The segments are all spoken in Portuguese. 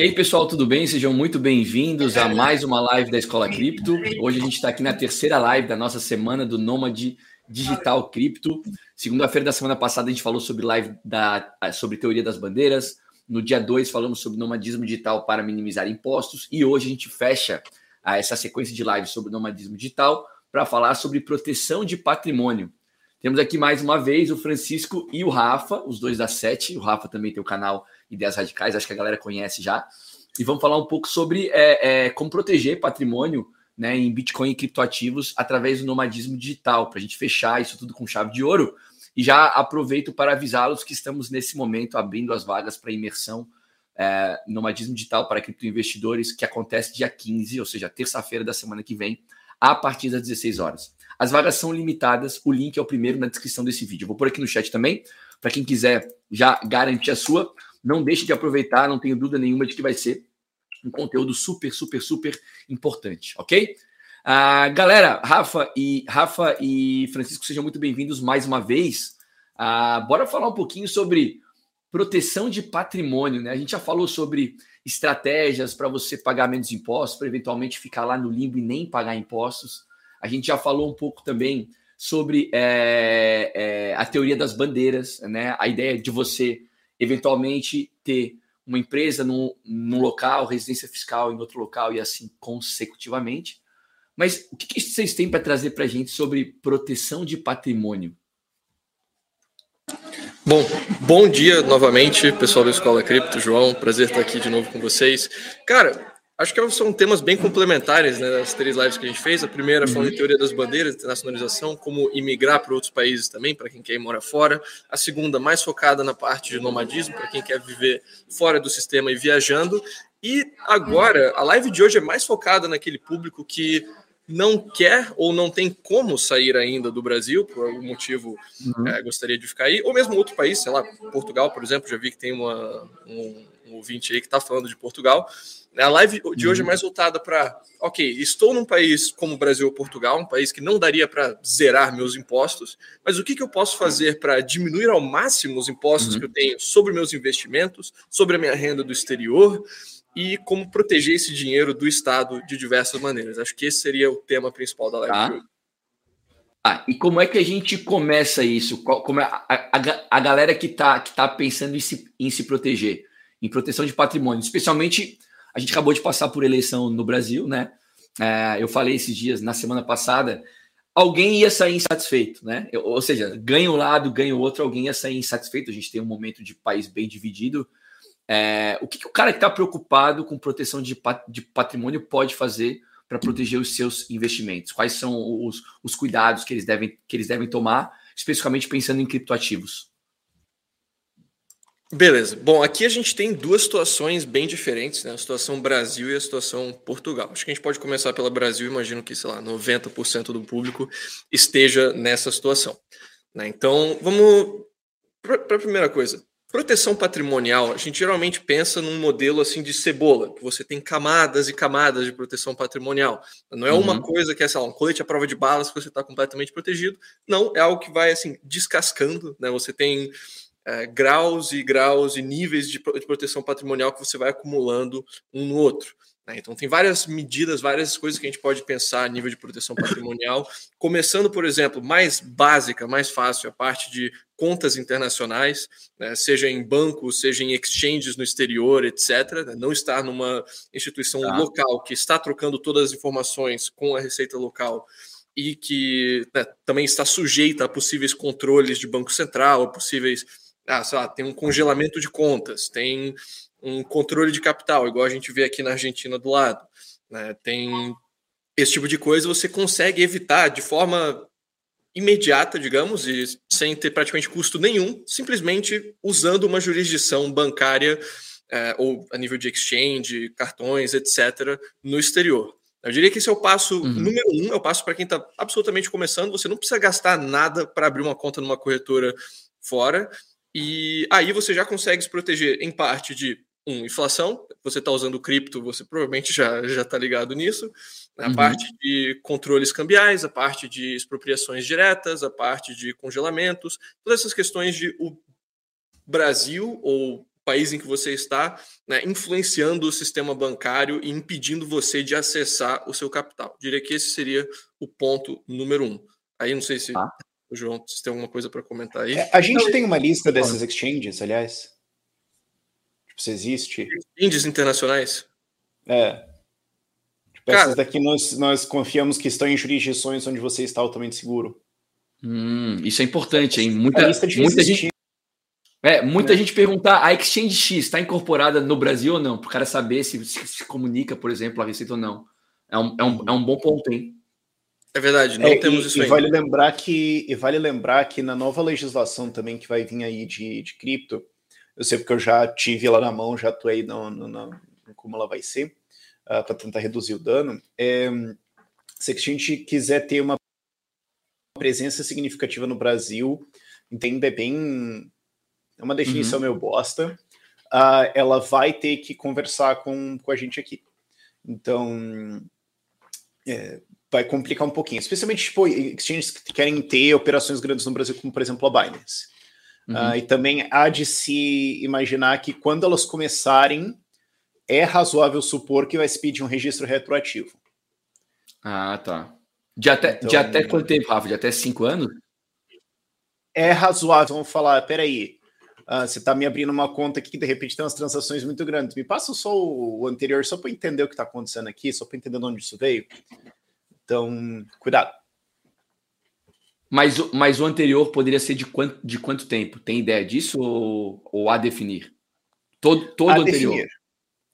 E aí, pessoal, tudo bem? Sejam muito bem-vindos a mais uma live da Escola Cripto. Hoje a gente está aqui na terceira live da nossa semana do Nômade Digital Cripto. Segunda-feira da semana passada a gente falou sobre live da, sobre teoria das bandeiras. No dia 2 falamos sobre nomadismo digital para minimizar impostos. E hoje a gente fecha ah, essa sequência de lives sobre nomadismo digital para falar sobre proteção de patrimônio. Temos aqui mais uma vez o Francisco e o Rafa, os dois da Sete. O Rafa também tem o canal Ideias Radicais, acho que a galera conhece já. E vamos falar um pouco sobre é, é, como proteger patrimônio né, em Bitcoin e criptoativos através do nomadismo digital, para a gente fechar isso tudo com chave de ouro. E já aproveito para avisá-los que estamos nesse momento abrindo as vagas para imersão é, nomadismo digital para criptoinvestidores, que acontece dia 15, ou seja, terça-feira da semana que vem, a partir das 16 horas. As vagas são limitadas, o link é o primeiro na descrição desse vídeo. vou pôr aqui no chat também, para quem quiser já garantir a sua. Não deixe de aproveitar, não tenho dúvida nenhuma de que vai ser um conteúdo super, super, super importante, ok? Uh, galera, Rafa e Rafa e Francisco, sejam muito bem-vindos mais uma vez. Uh, bora falar um pouquinho sobre proteção de patrimônio, né? A gente já falou sobre estratégias para você pagar menos impostos, para eventualmente ficar lá no limbo e nem pagar impostos. A gente já falou um pouco também sobre é, é, a teoria das bandeiras, né? A ideia de você eventualmente ter uma empresa num, num local, residência fiscal em outro local e assim consecutivamente. Mas o que, que vocês têm para trazer para a gente sobre proteção de patrimônio? Bom, bom dia novamente, pessoal da Escola Cripto, João. Prazer estar aqui de novo com vocês. Cara, Acho que são temas bem complementares né, das três lives que a gente fez. A primeira falando de uhum. teoria das bandeiras, internacionalização, como imigrar para outros países também, para quem quer ir morar fora. A segunda, mais focada na parte de nomadismo, para quem quer viver fora do sistema e viajando. E agora, a live de hoje é mais focada naquele público que não quer ou não tem como sair ainda do Brasil, por algum motivo uhum. é, gostaria de ficar aí, ou mesmo outro país, sei lá, Portugal, por exemplo, já vi que tem uma, um, um ouvinte aí que está falando de Portugal. A live de hoje é uhum. mais voltada para, ok, estou num país como o Brasil ou Portugal, um país que não daria para zerar meus impostos, mas o que, que eu posso fazer para diminuir ao máximo os impostos uhum. que eu tenho sobre meus investimentos, sobre a minha renda do exterior e como proteger esse dinheiro do Estado de diversas maneiras. Acho que esse seria o tema principal da live tá. de hoje. Ah, e como é que a gente começa isso? Como é a, a, a galera que está que tá pensando em se, em se proteger, em proteção de patrimônio, especialmente a gente acabou de passar por eleição no Brasil, né? É, eu falei esses dias, na semana passada, alguém ia sair insatisfeito, né? Ou seja, ganha um lado, ganha o outro, alguém ia sair insatisfeito. A gente tem um momento de país bem dividido. É, o que, que, o cara que está preocupado com proteção de, de patrimônio pode fazer para proteger os seus investimentos? Quais são os, os cuidados que eles, devem, que eles devem tomar, especificamente pensando em criptoativos? Beleza. Bom, aqui a gente tem duas situações bem diferentes, né? A situação Brasil e a situação Portugal. Acho que a gente pode começar pela Brasil, imagino que, sei lá, 90% do público esteja nessa situação. Né? Então, vamos para a primeira coisa. Proteção patrimonial, a gente geralmente pensa num modelo assim de cebola, que você tem camadas e camadas de proteção patrimonial. Não é uma uhum. coisa que é, sei lá, um colete à prova de balas que você está completamente protegido. Não, é algo que vai assim descascando, né? Você tem é, graus e graus e níveis de, de, proteção patrimonial que você vai acumulando um no outro. Né? Então, tem várias medidas, várias coisas que a gente pode pensar a nível de proteção patrimonial, começando, por exemplo, mais básica, mais fácil, a parte de contas internacionais, né? seja em bancos, seja em exchanges no exterior, etc. Né? Não estar numa instituição tá. local que está trocando todas as informações com a receita local e que né, também está sujeita a possíveis controles de Banco Central, a possíveis ah, sei lá, tem um congelamento de contas, tem um controle de capital, igual a gente vê aqui na Argentina do lado. Né? Tem esse tipo de coisa, você consegue evitar de forma imediata, digamos, e sem ter praticamente custo nenhum, simplesmente usando uma jurisdição bancária é, ou a nível de exchange, cartões, etc., no exterior. Eu diria que esse é o passo uhum. número um, é o passo para quem está absolutamente começando. Você não precisa gastar nada para abrir uma conta numa corretora fora. E aí você já consegue se proteger em parte de um, inflação. Você está usando cripto, você provavelmente já já está ligado nisso. A uhum. parte de controles cambiais, a parte de expropriações diretas, a parte de congelamentos, todas essas questões de o Brasil ou país em que você está, né, influenciando o sistema bancário e impedindo você de acessar o seu capital. Diria que esse seria o ponto número um. Aí não sei se ah. O João se tem alguma coisa para comentar aí. É, a gente não, tem uma lista dessas exchanges, aliás. Tipo, se existe. Exchanges internacionais? É. Tipo, Cara, essas daqui nós, nós confiamos que estão em jurisdições onde você está altamente seguro. Hum, isso é importante, hein? Muita, muita gente. É, muita né? gente perguntar, a Exchange X está incorporada no Brasil ou não? Para o cara saber se, se, se comunica, por exemplo, a receita ou não. É um, é um, é um bom ponto, hein? É verdade, não é, temos e, isso e ainda. Vale lembrar que, e vale lembrar que na nova legislação também que vai vir aí de, de cripto, eu sei porque eu já tive ela na mão, já atuei no, no, no como ela vai ser, uh, ah, para tentar reduzir o dano. É, se a gente quiser ter uma presença significativa no Brasil, entenda é bem. É uma definição uhum. meio bosta. Uh, ela vai ter que conversar com, com a gente aqui. Então, é, vai complicar um pouquinho. Especialmente, tipo, exchanges que querem ter operações grandes no Brasil, como, por exemplo, a Binance. Uhum. Uh, e também há de se imaginar que quando elas começarem, é razoável supor que vai se pedir um registro retroativo. Ah, tá. De até, então, de até quanto tempo, Rafa? De até cinco anos? É razoável. Vamos falar, peraí. Uh, você está me abrindo uma conta aqui que de repente tem umas transações muito grandes. Me passa só o, o anterior, só para entender o que está acontecendo aqui, só para entender de onde isso veio. Então, cuidado. Mas, mas o anterior poderia ser de quanto, de quanto tempo? Tem ideia disso ou, ou a definir? Todo, todo a anterior. Definir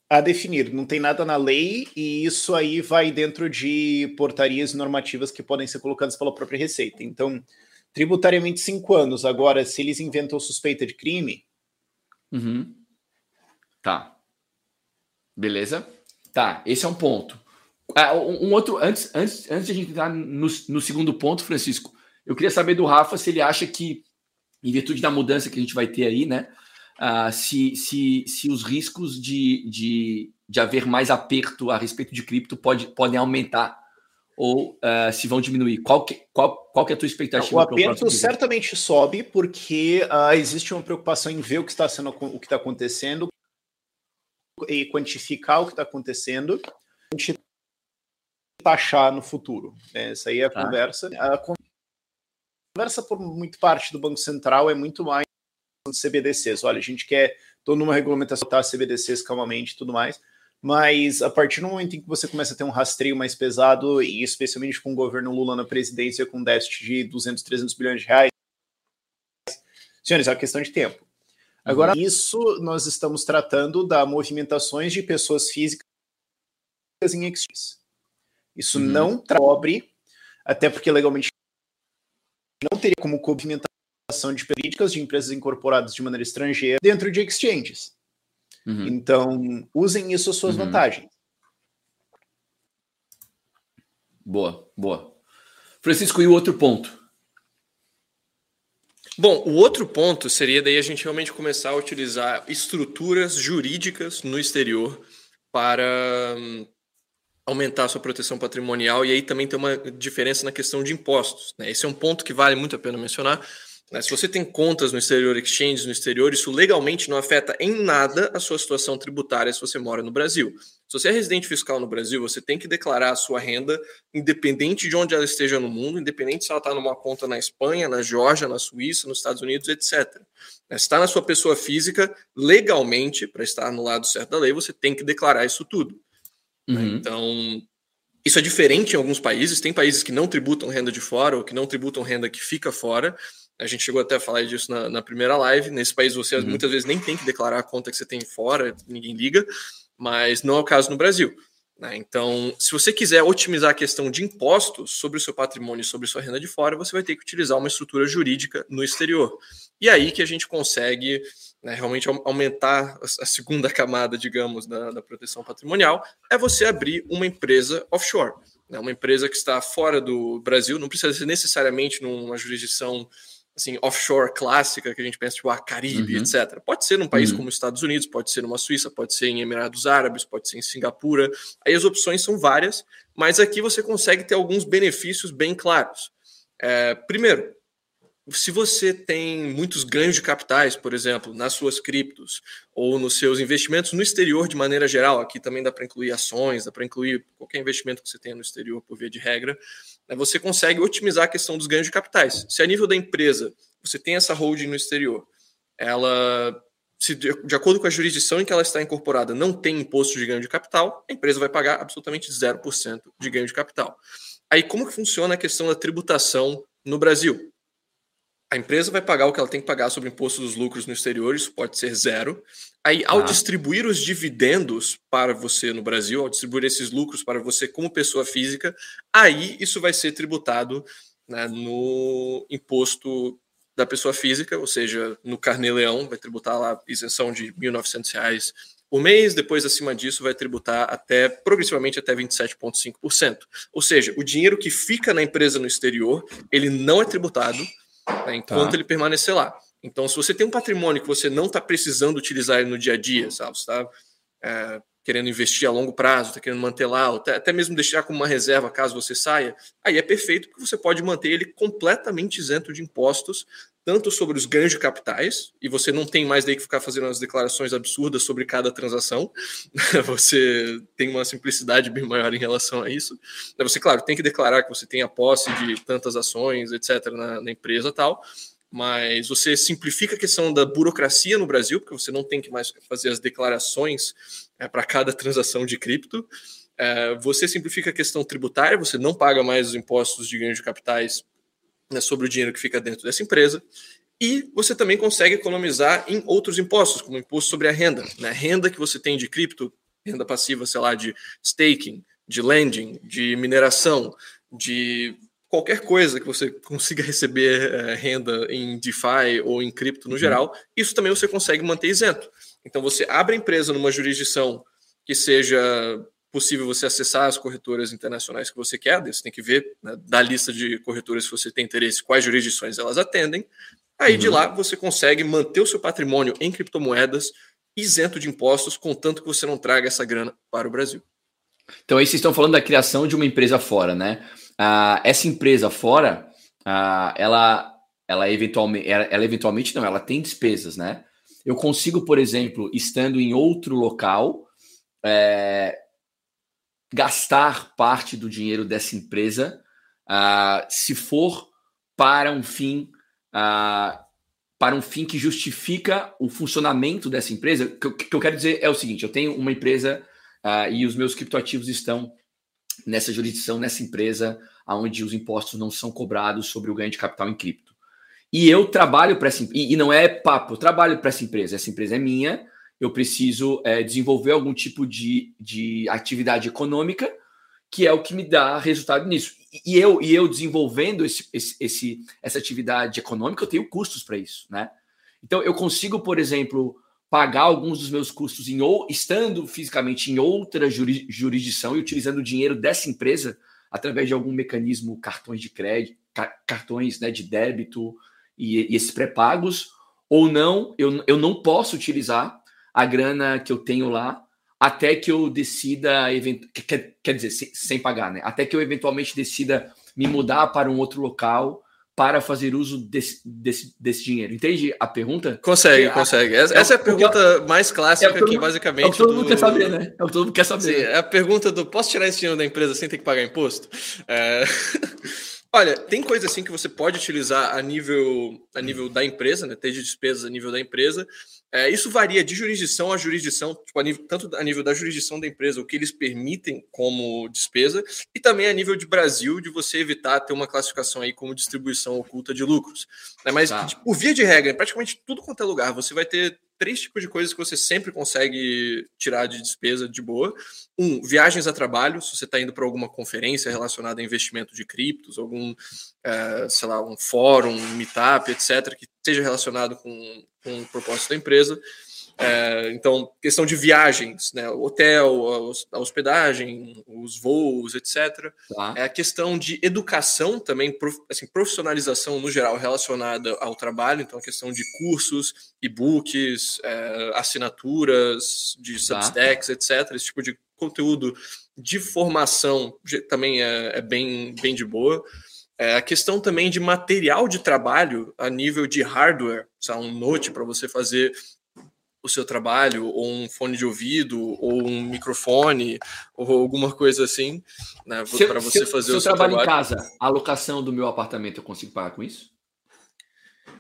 a definir. Não tem nada na lei e isso aí vai dentro de portarias normativas que podem ser colocadas pela própria Receita. Então, tributariamente, cinco anos. Agora, se eles inventam suspeita de crime. Uhum. Tá. Beleza? Tá, esse é um ponto. Ah, um outro, antes, antes, antes de a gente entrar no, no segundo ponto, Francisco, eu queria saber do Rafa se ele acha que, em virtude da mudança que a gente vai ter aí, né? uh, se, se, se os riscos de, de, de haver mais aperto a respeito de cripto pode, podem aumentar ou uh, se vão diminuir? Qual que, qual, qual que é a tua expectativa? O aperto certamente sobe porque uh, existe uma preocupação em ver o que está sendo o que está acontecendo e quantificar o que está acontecendo, taxar no futuro. Essa aí é a tá. conversa. A conversa por muito parte do Banco Central é muito mais de CBDCs. Olha, a gente quer, estou numa regulamentação, tá, CBDCs calmamente e tudo mais, mas a partir do momento em que você começa a ter um rastreio mais pesado, e especialmente com o governo Lula na presidência, com déficit de 200, 300 bilhões de reais, senhores, é uma questão de tempo. Agora, uhum. isso nós estamos tratando da movimentações de pessoas físicas em exchanges. Isso uhum. não cobre, até porque legalmente não teria como movimentar de políticas de empresas incorporadas de maneira estrangeira dentro de exchanges. Uhum. Então, usem isso às suas uhum. vantagens. Boa, boa. Francisco, e o outro ponto? Bom, o outro ponto seria daí a gente realmente começar a utilizar estruturas jurídicas no exterior para hum, aumentar a sua proteção patrimonial e aí também tem uma diferença na questão de impostos. Né? Esse é um ponto que vale muito a pena mencionar, né? Se você tem contas no exterior, exchanges no exterior, isso legalmente não afeta em nada a sua situação tributária se você mora no Brasil. Se você é residente fiscal no Brasil, você tem que declarar a sua renda independente de onde ela esteja no mundo, independente se ela está numa conta na Espanha, na Geórgia, na Suíça, nos Estados Unidos, etc. Né? Se está na sua pessoa física, legalmente, para estar no lado certo da lei, você tem que declarar isso tudo. Né? Uhum. Então, isso é diferente em alguns países. Tem países que não tributam renda de fora ou que não tributam renda que fica fora. A gente chegou até a falar disso na, na primeira live. Nesse país, você uhum. muitas vezes nem tem que declarar a conta que você tem fora, ninguém liga, mas não é o caso no Brasil. Né? Então, se você quiser otimizar a questão de impostos sobre o seu patrimônio e sobre sua renda de fora, você vai ter que utilizar uma estrutura jurídica no exterior. E aí que a gente consegue né, realmente aumentar a segunda camada, digamos, da, da proteção patrimonial, é você abrir uma empresa offshore. Né? Uma empresa que está fora do Brasil, não precisa ser necessariamente numa jurisdição assim, offshore clássica, que a gente pensa, tipo, a ah, Caribe, uhum. etc. Pode ser num país uhum. como os Estados Unidos, pode ser numa Suíça, pode ser em Emirados Árabes, pode ser em Singapura. Aí as opções são várias, mas aqui você consegue ter alguns benefícios bem claros. É, primeiro, se você tem muitos ganhos de capitais, por exemplo, nas suas criptos ou nos seus investimentos no exterior de maneira geral, aqui também dá para incluir ações, dá para incluir qualquer investimento que você tenha no exterior por via de regra, né, você consegue otimizar a questão dos ganhos de capitais. Se a nível da empresa você tem essa holding no exterior, ela, se de, de acordo com a jurisdição em que ela está incorporada, não tem imposto de ganho de capital, a empresa vai pagar absolutamente 0% de ganho de capital. Aí, como que funciona a questão da tributação no Brasil? A empresa vai pagar o que ela tem que pagar sobre o imposto dos lucros no exterior, isso pode ser zero. Aí, ao ah. distribuir os dividendos para você no Brasil, ao distribuir esses lucros para você como pessoa física, aí isso vai ser tributado né, no imposto da pessoa física, ou seja, no carnê-leão, vai tributar lá isenção de R$ 1.900 por mês, depois acima disso vai tributar até progressivamente até 27,5%. Ou seja, o dinheiro que fica na empresa no exterior, ele não é tributado, né, enquanto tá. ele permanecer lá. Então, se você tem um patrimônio que você não está precisando utilizar no dia a dia, sabe? Você está é, querendo investir a longo prazo, está querendo manter lá, ou até, até mesmo deixar como uma reserva caso você saia, aí é perfeito porque você pode manter ele completamente isento de impostos, tanto sobre os ganhos de capitais, e você não tem mais daí que ficar fazendo as declarações absurdas sobre cada transação, você tem uma simplicidade bem maior em relação a isso. Você, claro, tem que declarar que você tem a posse de tantas ações, etc., na, na empresa tal, mas você simplifica a questão da burocracia no Brasil, porque você não tem que mais fazer as declarações é, para cada transação de cripto. É, você simplifica a questão tributária, você não paga mais os impostos de ganho de capitais né, sobre o dinheiro que fica dentro dessa empresa. E você também consegue economizar em outros impostos, como o imposto sobre a renda. Né? Renda que você tem de cripto, renda passiva, sei lá, de staking, de lending, de mineração, de qualquer coisa que você consiga receber é, renda em DeFi ou em cripto no uhum. geral, isso também você consegue manter isento. Então você abre a empresa numa jurisdição que seja possível você acessar as corretoras internacionais que você quer, você tem que ver né, da lista de corretoras que você tem interesse, quais jurisdições elas atendem. Aí uhum. de lá você consegue manter o seu patrimônio em criptomoedas isento de impostos, contanto que você não traga essa grana para o Brasil. Então aí vocês estão falando da criação de uma empresa fora, né? Ah, essa empresa fora, ah, ela, ela eventualmente, ela, ela eventualmente não, ela tem despesas, né? Eu consigo, por exemplo, estando em outro local, é, gastar parte do dinheiro dessa empresa, uh, se for para um fim, uh, para um fim que justifica o funcionamento dessa empresa. O que, que, eu quero dizer é o seguinte: eu tenho uma empresa uh, e os meus criptoativos estão nessa jurisdição, nessa empresa, onde os impostos não são cobrados sobre o ganho de capital em cripto. E eu trabalho para essa e, e não é papo, eu trabalho para essa empresa. Essa empresa é minha, eu preciso é, desenvolver algum tipo de, de atividade econômica que é o que me dá resultado nisso. E eu, e eu desenvolvendo esse, esse, essa atividade econômica, eu tenho custos para isso, né? Então eu consigo, por exemplo, pagar alguns dos meus custos em ou estando fisicamente em outra jurisdição e utilizando o dinheiro dessa empresa através de algum mecanismo, cartões de crédito, cartões né, de débito e, e esses pré-pagos, ou não, eu, eu não posso utilizar a grana que eu tenho lá até que eu decida, quer, quer dizer, sem, sem pagar, né? Até que eu eventualmente decida me mudar para um outro local para fazer uso desse, desse, desse dinheiro. Entende a pergunta? Consegue, consegue. Essa é, essa é a pergunta mais clássica é que basicamente. É o que todo mundo do... quer saber, né? É o que todo mundo quer saber. Sim, é a pergunta do posso tirar esse dinheiro da empresa sem ter que pagar imposto? É... Olha, tem coisa assim que você pode utilizar a nível, a nível da empresa, né? Ter de despesas a nível da empresa. É, isso varia de jurisdição a jurisdição, tipo, a nível, tanto a nível da jurisdição da empresa, o que eles permitem como despesa, e também a nível de Brasil, de você evitar ter uma classificação aí como distribuição oculta de lucros. Né? Mas, tá. por via de regra, em praticamente tudo quanto é lugar, você vai ter três tipos de coisas que você sempre consegue tirar de despesa de boa. Um, viagens a trabalho, se você está indo para alguma conferência relacionada a investimento de criptos, algum, é, sei lá, um fórum, um meetup, etc., que seja relacionado com, com o propósito da empresa. É, então, questão de viagens, né, hotel, a hospedagem, os voos, etc. Tá. É a questão de educação também, assim, profissionalização no geral relacionada ao trabalho, então a questão de cursos, e-books, é, assinaturas de tá. Substacks, etc. Esse tipo de conteúdo de formação também é, é bem, bem de boa. É a questão também de material de trabalho a nível de hardware, sabe? um note para você fazer o seu trabalho, ou um fone de ouvido, ou um microfone, ou alguma coisa assim, né, para você se, fazer se o seu trabalho. Se eu trabalho em casa, a locação do meu apartamento eu consigo pagar com isso?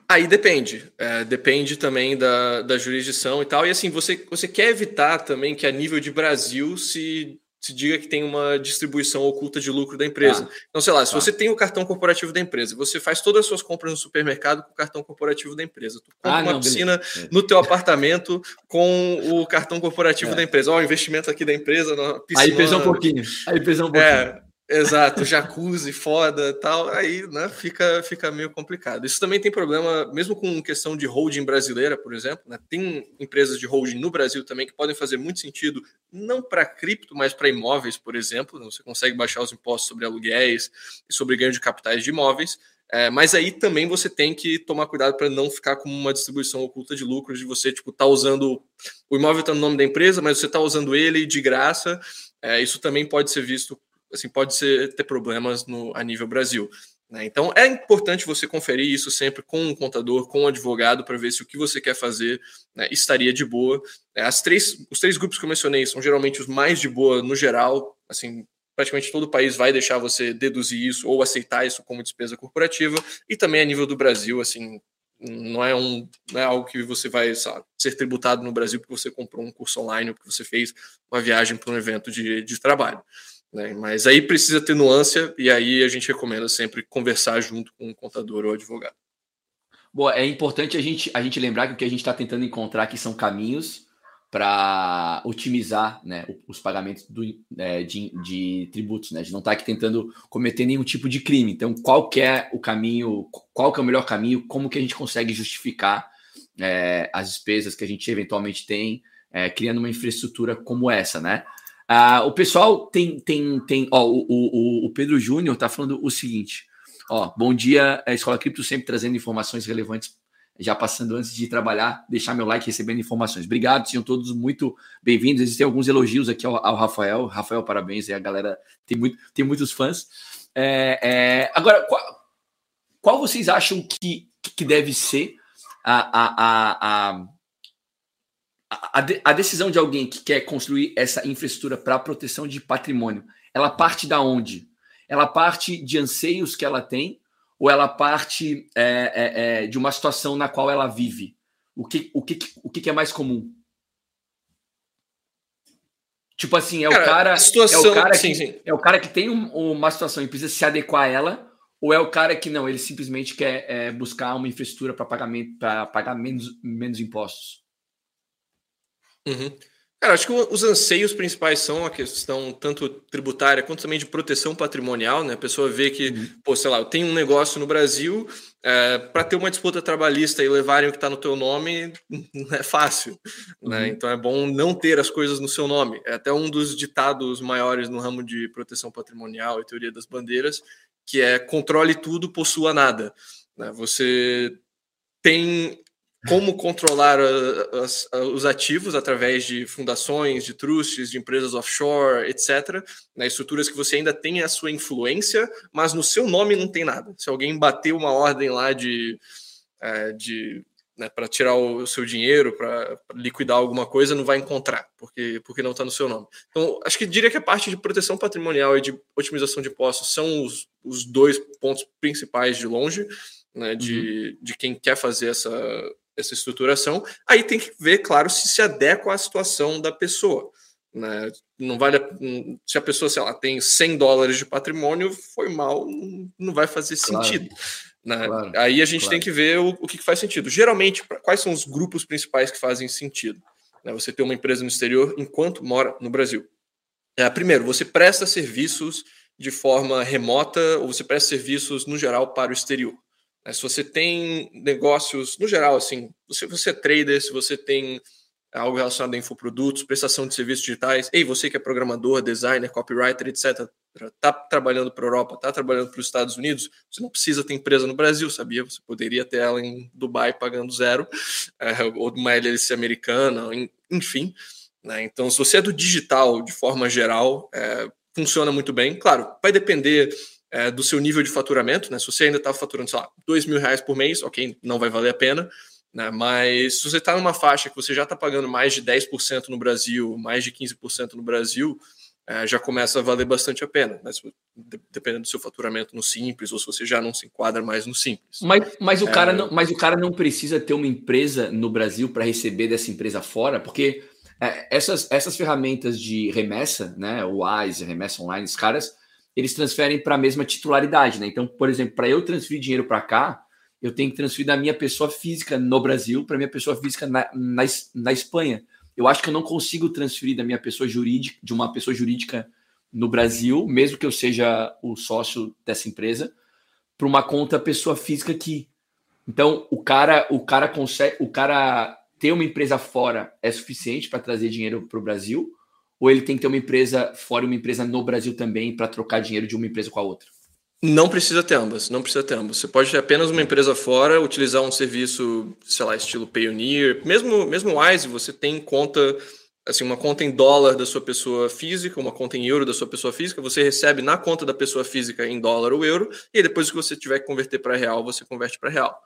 Aí depende, é, depende também da, da jurisdição e tal. E assim, você, você quer evitar também que a nível de Brasil se se diga que tem uma distribuição oculta de lucro da empresa. Ah, então, sei lá, se ah. você tem o cartão corporativo da empresa, você faz todas as suas compras no supermercado com o cartão corporativo da empresa. Tu compra ah, uma não, piscina beleza. no teu apartamento com o cartão corporativo é. da empresa. Ó, o investimento aqui da empresa na piscina. Aí pesa um pouquinho. Aí pesa um pouquinho. É, Exato, jacuzzi, foda tal, aí né, fica, fica meio complicado. Isso também tem problema, mesmo com questão de holding brasileira, por exemplo, né, tem empresas de holding no Brasil também que podem fazer muito sentido, não para cripto, mas para imóveis, por exemplo. Né, você consegue baixar os impostos sobre aluguéis e sobre ganho de capitais de imóveis, é, mas aí também você tem que tomar cuidado para não ficar com uma distribuição oculta de lucros, de você tipo tá usando o imóvel está no nome da empresa, mas você está usando ele de graça. É, isso também pode ser visto assim, pode ser, ter problemas no, a nível Brasil. Né? Então é importante você conferir isso sempre com um contador, com um advogado, para ver se o que você quer fazer né, estaria de boa. É, as três, os três grupos que eu mencionei são geralmente os mais de boa no geral, assim, praticamente todo o país vai deixar você deduzir isso ou aceitar isso como despesa corporativa, e também a nível do Brasil, assim, não é, um, não é algo que você vai sabe, ser tributado no Brasil porque você comprou um curso online ou porque você fez uma viagem para um evento de, de trabalho. Né? Mas aí precisa ter nuance e aí a gente recomenda sempre conversar junto com o contador ou advogado. Bom, é importante a gente, a gente lembrar que o que a gente está tentando encontrar aqui são caminhos para otimizar né, os pagamentos do, é, de, de, tributos. Né? A gente não está aqui tentando cometer nenhum tipo de crime. Então, qual é o caminho, qual é o melhor caminho, como que a gente consegue justificar é, as despesas que a gente eventualmente tem, é, criando uma infraestrutura como essa, né? Ah, o pessoal tem. tem, tem ó, o, o, o Pedro Júnior está falando o seguinte: ó, bom dia, a Escola Cripto sempre trazendo informações relevantes, já passando antes de trabalhar, deixar meu like recebendo informações. Obrigado, sejam todos muito bem-vindos. Existem alguns elogios aqui ao, ao, Rafael. Rafael, parabéns, e a galera tem, muito, tem muitos fãs. É, é, agora, qual, qual, vocês acham que, que deve ser a, a, a, a a, a, decisão de alguém que quer construir essa infraestrutura para proteção de patrimônio, ela parte da onde? Ela parte de anseios que ela tem ou ela parte é, é, é, de uma situação na qual ela vive? O que, o que, o que é mais comum? Tipo assim, é cara, o cara, situação, é o cara sim, que, sim. é o cara que tem uma situação e precisa se adequar a ela, ou é o cara que não, ele simplesmente quer é, buscar uma infraestrutura para pagamento para pagar menos, menos impostos? Uhum. Cara, acho que os anseios principais são a questão tanto tributária quanto também de proteção patrimonial, né? A pessoa vê que, uhum. pô, sei lá, eu tenho um negócio no Brasil, é, para ter uma disputa trabalhista e levarem o que está no teu nome, não é fácil, né? uhum. né? Então é bom não ter as coisas no seu nome. É até um dos ditados maiores no ramo de proteção patrimonial e teoria das bandeiras, que é controle tudo, possua nada. Né? Você tem como controlar as, os ativos através de fundações, de trusts, de empresas offshore, etc. Né, estruturas que você ainda tem a sua influência, mas no seu nome não tem nada. Se alguém bater uma ordem lá de, é, de né, para tirar o seu dinheiro, para liquidar alguma coisa, não vai encontrar, porque, porque não está no seu nome. Então, acho que diria que a parte de proteção patrimonial e de otimização de impostos são os, os dois pontos principais de longe, né, de, uhum. de quem quer fazer essa essa estruturação, aí tem que ver, claro, se se adequa à situação da pessoa. Né? Não vale se a pessoa, sei lá, tem 100 dólares de patrimônio, foi mal, não vai fazer claro. sentido. Né? Claro, aí a gente claro. tem que ver o, o que faz sentido. Geralmente, quais são os grupos principais que fazem sentido? Né? Você ter uma empresa no exterior enquanto mora no Brasil. É, primeiro, você presta serviços de forma remota ou você presta serviços no geral para o exterior. Né? Se você tem negócios, no geral, assim, se você é trader, se você tem algo relacionado a infoprodutos, prestação de serviços digitais, ei, você que é programador, designer, copywriter, etc., está trabalhando para a Europa, está trabalhando para os Estados Unidos, você não precisa ter empresa no Brasil, sabia? Você poderia ter ela em Dubai pagando zero, é, ou uma LLC americana, enfim. Né? Então, se você é do digital de forma geral, é, funciona muito bem. Claro, vai depender é, do seu nível de faturamento, né? Se você ainda está faturando, sei lá, dois mil reais por mês, ok, não vai valer a pena, né? Mas se você está numa faixa que você já está pagando mais de 10% no Brasil, mais de 15% no Brasil, é, já começa a valer bastante a pena, né? dependendo do seu faturamento no simples, ou se você já não se enquadra mais no simples. Mas, mas, o, é... cara não, mas o cara não precisa ter uma empresa no Brasil para receber dessa empresa fora, porque é, essas, essas ferramentas de remessa, né, o Wise, remessa online, os caras, eles transferem para a mesma titularidade, né? Então, por exemplo, para eu transferir dinheiro para cá, eu tenho que transferir da minha pessoa física no Brasil para minha pessoa física na, na, na Espanha. Eu acho que eu não consigo transferir da minha pessoa jurídica, de uma pessoa jurídica no Brasil, mesmo que eu seja o sócio dessa empresa, para uma conta pessoa física aqui. Então, o cara, o cara consegue, o cara ter uma empresa fora é suficiente para trazer dinheiro para o Brasil? Ou ele tem que ter uma empresa fora e uma empresa no Brasil também para trocar dinheiro de uma empresa com a outra? Não precisa ter ambas, não precisa ter ambas. Você pode ter apenas uma empresa fora, utilizar um serviço, sei lá, estilo Payoneer. Mesmo, mesmo Wise, você tem conta, assim, uma conta em dólar da sua pessoa física, uma conta em euro da sua pessoa física, você recebe na conta da pessoa física em dólar ou euro, e depois que você tiver que converter para real, você converte para real.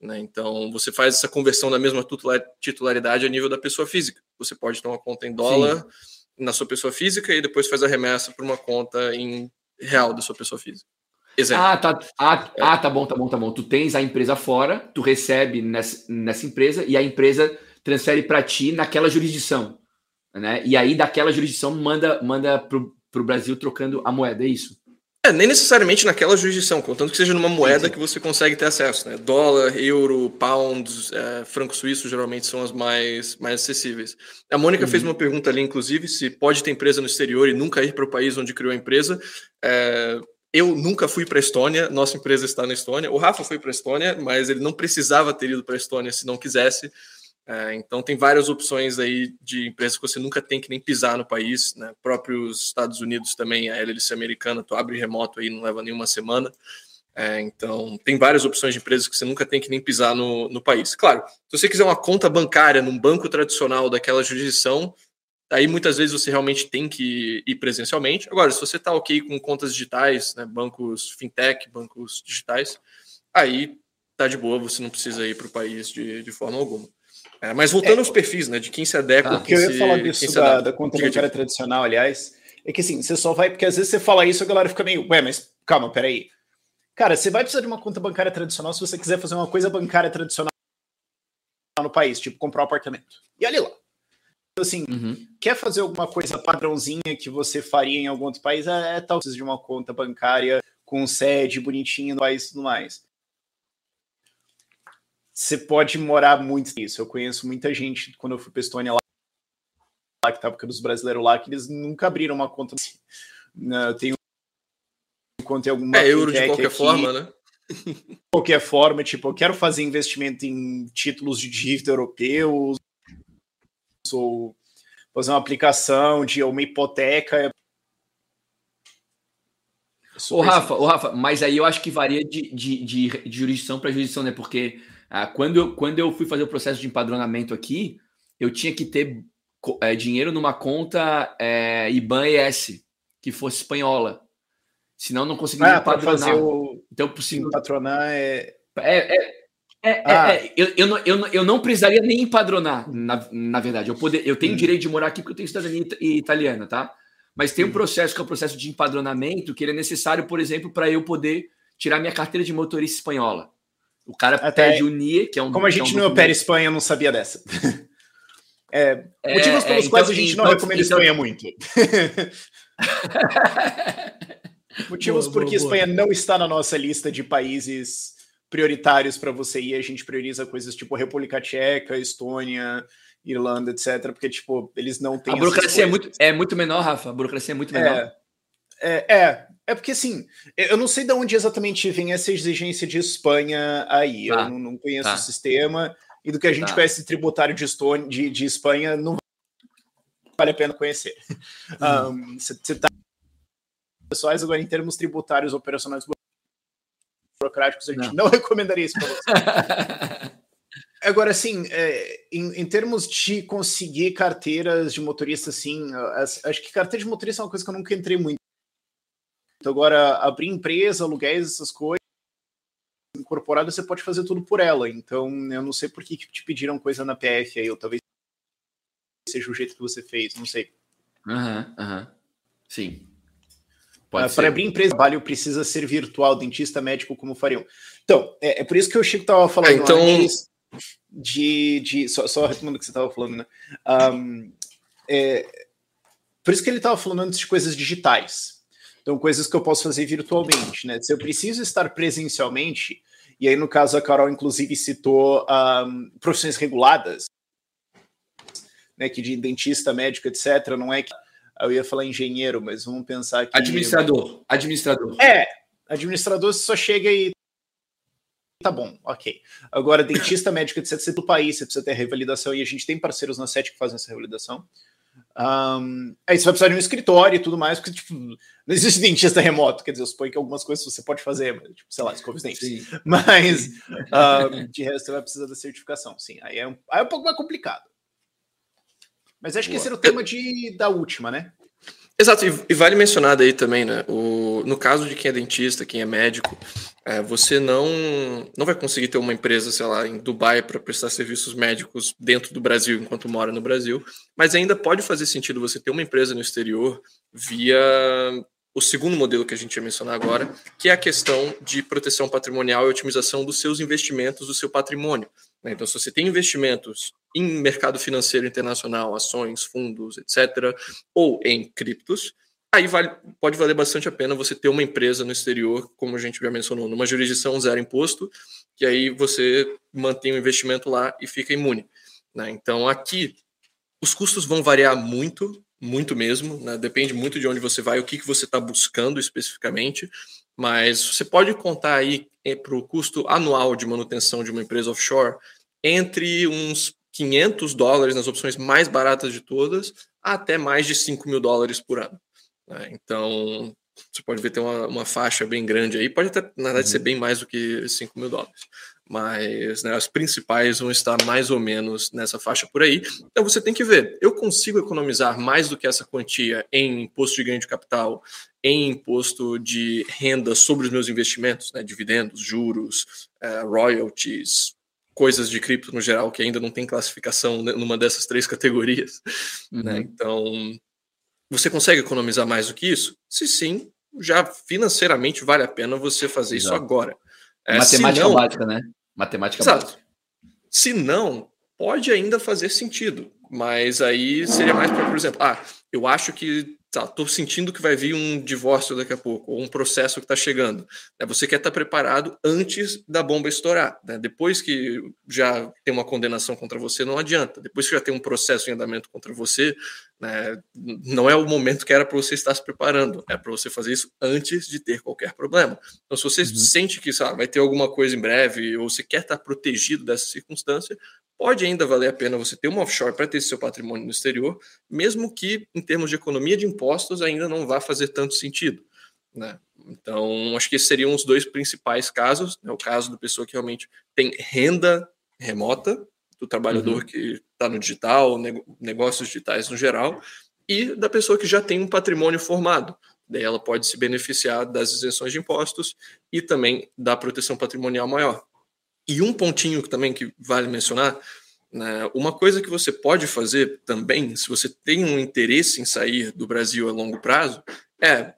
Né? Então, você faz essa conversão da mesma titularidade a nível da pessoa física. Você pode ter uma conta em dólar Sim. Na sua pessoa física e depois faz a remessa para uma conta em real da sua pessoa física. Exemplo. Ah, tá, ah, é. ah, tá bom, tá bom, tá bom. Tu tens a empresa fora, tu recebe nessa, nessa empresa e a empresa transfere para ti naquela jurisdição, né? E aí daquela jurisdição manda manda pro, pro Brasil trocando a moeda, é isso? É, nem necessariamente naquela jurisdição, contanto que seja numa moeda sim, sim. que você consegue ter acesso, né? Dólar, euro, pounds, é, franco suíço geralmente são as mais, mais acessíveis. A Mônica uhum. fez uma pergunta ali, inclusive, se pode ter empresa no exterior e nunca ir para o país onde criou a empresa. É, eu nunca fui para a Estônia, nossa empresa está na Estônia. O Rafa foi para a Estônia, mas ele não precisava ter ido para a Estônia se não quisesse. É, então tem várias opções aí de empresas que você nunca tem que nem pisar no país, né? Próprios Estados Unidos também, a LLC americana, tu abre remoto aí, não leva nenhuma semana. É, então tem várias opções de empresas que você nunca tem que nem pisar no, no país. Claro, se você quiser uma conta bancária num banco tradicional daquela jurisdição, Aí muitas vezes você realmente tem que ir presencialmente. Agora, se você está ok com contas digitais, né, bancos fintech, bancos digitais, aí tá de boa, você não precisa ir para o país de, de forma alguma. É, mas voltando é, aos perfis, né, de quem se adequa. Ah, que eu ia falar disso da, da, conta bancária tradicional, aliás, é que assim, você só vai, porque às vezes você fala isso, a galera fica meio, ué, mas calma, peraí. Cara, você vai precisar de uma conta bancária tradicional se você quiser fazer uma coisa bancária tradicional no país, tipo comprar um apartamento. E olha lá assim, uhum. quer fazer alguma coisa padrãozinha que você faria em algum outro país, é, é tal de uma conta bancária com sede bonitinha no país e tudo mais. Você pode morar muito nisso. Eu conheço muita gente, quando eu fui para Estônia lá, lá que tava dos brasileiros lá, que eles nunca abriram uma conta assim. Né, eu tenho conta em alguma É euro de qualquer aqui, forma, né? De qualquer forma, tipo, eu quero fazer investimento em títulos de dívida europeus, ou fazer uma aplicação de uma hipoteca. O Rafa, o Rafa, mas aí eu acho que varia de, de, de, de jurisdição para jurisdição, né? Porque ah, quando, eu, quando eu fui fazer o processo de empadronamento aqui, eu tinha que ter é, dinheiro numa conta é, IBAN ES, que fosse espanhola. Senão não conseguia ah, empadronar. O... Então, possível. Patronar é... É, é, é, é, ah. é, eu, eu, não, eu, eu não precisaria nem empadronar, na, na verdade. Eu, poder, eu tenho hum. direito de morar aqui porque eu tenho cidadania italiana, tá? Mas tem um hum. processo que é o processo de empadronamento que ele é necessário, por exemplo, para eu poder tirar minha carteira de motorista espanhola. O cara Até pede o NIE, que é um. Como a gente é um não opera Espanha, eu não sabia dessa. É, é, motivos pelos é, quais então, a gente então, não recomenda então, Espanha muito. motivos boa, porque boa, Espanha boa. não está na nossa lista de países prioritários para você ir, a gente prioriza coisas tipo República Tcheca, Estônia, Irlanda, etc. Porque, tipo, eles não têm. A burocracia é muito, é muito menor, Rafa. A burocracia é muito menor. É, é, é, é, porque assim, eu não sei de onde exatamente vem essa exigência de Espanha aí. Tá. Eu não, não conheço tá. o sistema. E do que a gente tá. conhece tributário de, Estônia, de, de Espanha, não vale a pena conhecer. Você uhum. um, tá pessoais agora em termos tributários operacionais burocráticos, a gente não, não recomendaria isso para você. Agora, assim, é, em, em, termos de conseguir carteiras de motorista, assim, acho que carteira de motorista é uma coisa que eu nunca entrei muito Agora, abrir empresa, aluguéis, essas coisas incorporadas, você pode fazer tudo por ela. Então, eu não sei por que te pediram coisa na PF aí, ou talvez seja o jeito que você fez, não sei. Aham, uhum, aham. Uhum. Sim. Para abrir empresa de trabalho precisa ser virtual, dentista, médico, como fariam. Então, é, é por isso que o Chico estava falando é, então... antes de. de só, só retomando o que você estava falando, né? Um, é, por isso que ele estava falando antes de coisas digitais. Então, coisas que eu posso fazer virtualmente, né? Se eu preciso estar presencialmente, e aí, no caso, a Carol, inclusive, citou um, profissões reguladas, né? Que de dentista, médico, etc., não é que eu ia falar engenheiro, mas vamos pensar que. Administrador. Administrador. É, administrador só chega e. Tá bom, ok. Agora, dentista, médico, etc., você do país, você precisa ter revalidação, e a gente tem parceiros na SET que fazem essa revalidação. Um, aí você vai precisar de um escritório e tudo mais, porque tipo, não existe dentista remoto, quer dizer, eu suponho que algumas coisas você pode fazer, mas, tipo, sei lá, escova os dentes. Mas um, de resto você vai precisar da certificação, sim. Aí é um, aí é um pouco mais complicado. Mas acho Boa. que esse era o tema de, da última, né? Exato, e, vale mencionar daí também, né? O, no caso de quem é dentista, quem é médico, é, você não, não vai conseguir ter uma empresa, sei lá, em Dubai para prestar serviços médicos dentro do Brasil enquanto mora no Brasil, mas ainda pode fazer sentido você ter uma empresa no exterior via o segundo modelo que a gente ia mencionar agora, que é a questão de proteção patrimonial e otimização dos seus investimentos, do seu patrimônio. Né? Então, se você tem investimentos em mercado financeiro internacional, ações, fundos, etc., ou em criptos, aí vale, pode valer bastante a pena você ter uma empresa no exterior, como a gente já mencionou, numa jurisdição zero imposto, que aí você mantém o investimento lá e fica imune. Né? Então, aqui, os custos vão variar muito, muito mesmo, né? depende muito de onde você vai, o que, que você está buscando especificamente, mas você pode contar aí eh, para o custo anual de manutenção de uma empresa offshore entre uns 500 dólares nas opções mais baratas de todas, até mais de 5 mil dólares por ano. Né? Então, você pode ver tem uma, uma, faixa bem grande aí, pode até, na verdade, uhum. ser bem mais do que 5 mil dólares. Mas né, as principais vão estar mais ou menos nessa faixa por aí. Então você tem que ver, eu consigo economizar mais do que essa quantia em imposto de ganho de capital, em imposto de renda sobre os meus investimentos, né, dividendos, juros, uh, royalties, coisas de cripto no geral que ainda não tem classificação numa dessas três categorias. Né? Uhum. Né? Então, você consegue economizar mais do que isso? Se sim, já financeiramente vale a pena você fazer Exato. isso agora. É, Matemática não, básica, né? Matemática Exato. básica. Se não, pode ainda fazer sentido, mas aí seria mais para, por exemplo, ah, eu acho que tá, tô sentindo que vai vir um divórcio daqui a pouco, ou um processo que está chegando. Né? Você quer estar tá preparado antes da bomba estourar. Né? Depois que já tem uma condenação contra você, não adianta. Depois que já tem um processo em andamento contra você, né, não é o momento que era para você estar se preparando. É para você fazer isso antes de ter qualquer problema. Então, se você uhum. sente que sabe, vai ter alguma coisa em breve, ou você quer estar protegido dessa circunstância, pode ainda valer a pena você ter uma offshore para ter seu patrimônio no exterior, mesmo que em termos de economia de impostos ainda não vá fazer tanto sentido. Né? Então, acho que esses seriam os dois principais casos. Né? O caso da pessoa que realmente tem renda remota, do trabalhador uhum. que está no digital, negócios digitais no geral, e da pessoa que já tem um patrimônio formado. Daí ela pode se beneficiar das isenções de impostos e também da proteção patrimonial maior. E um pontinho também que vale mencionar, né, uma coisa que você pode fazer também, se você tem um interesse em sair do Brasil a longo prazo, é,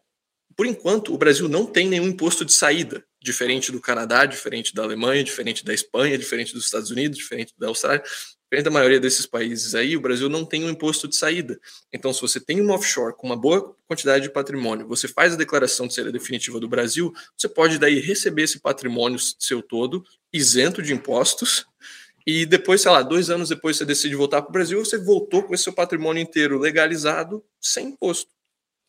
por enquanto, o Brasil não tem nenhum imposto de saída, diferente do Canadá, diferente da Alemanha, diferente da Espanha, diferente dos Estados Unidos, diferente da Austrália. Diferente da maioria desses países aí, o Brasil não tem um imposto de saída. Então, se você tem um offshore com uma boa quantidade de patrimônio, você faz a declaração de saída definitiva do Brasil, você pode daí receber esse patrimônio seu todo, isento de impostos, e depois, sei lá, dois anos depois você decide voltar para o Brasil, você voltou com esse seu patrimônio inteiro legalizado, sem imposto.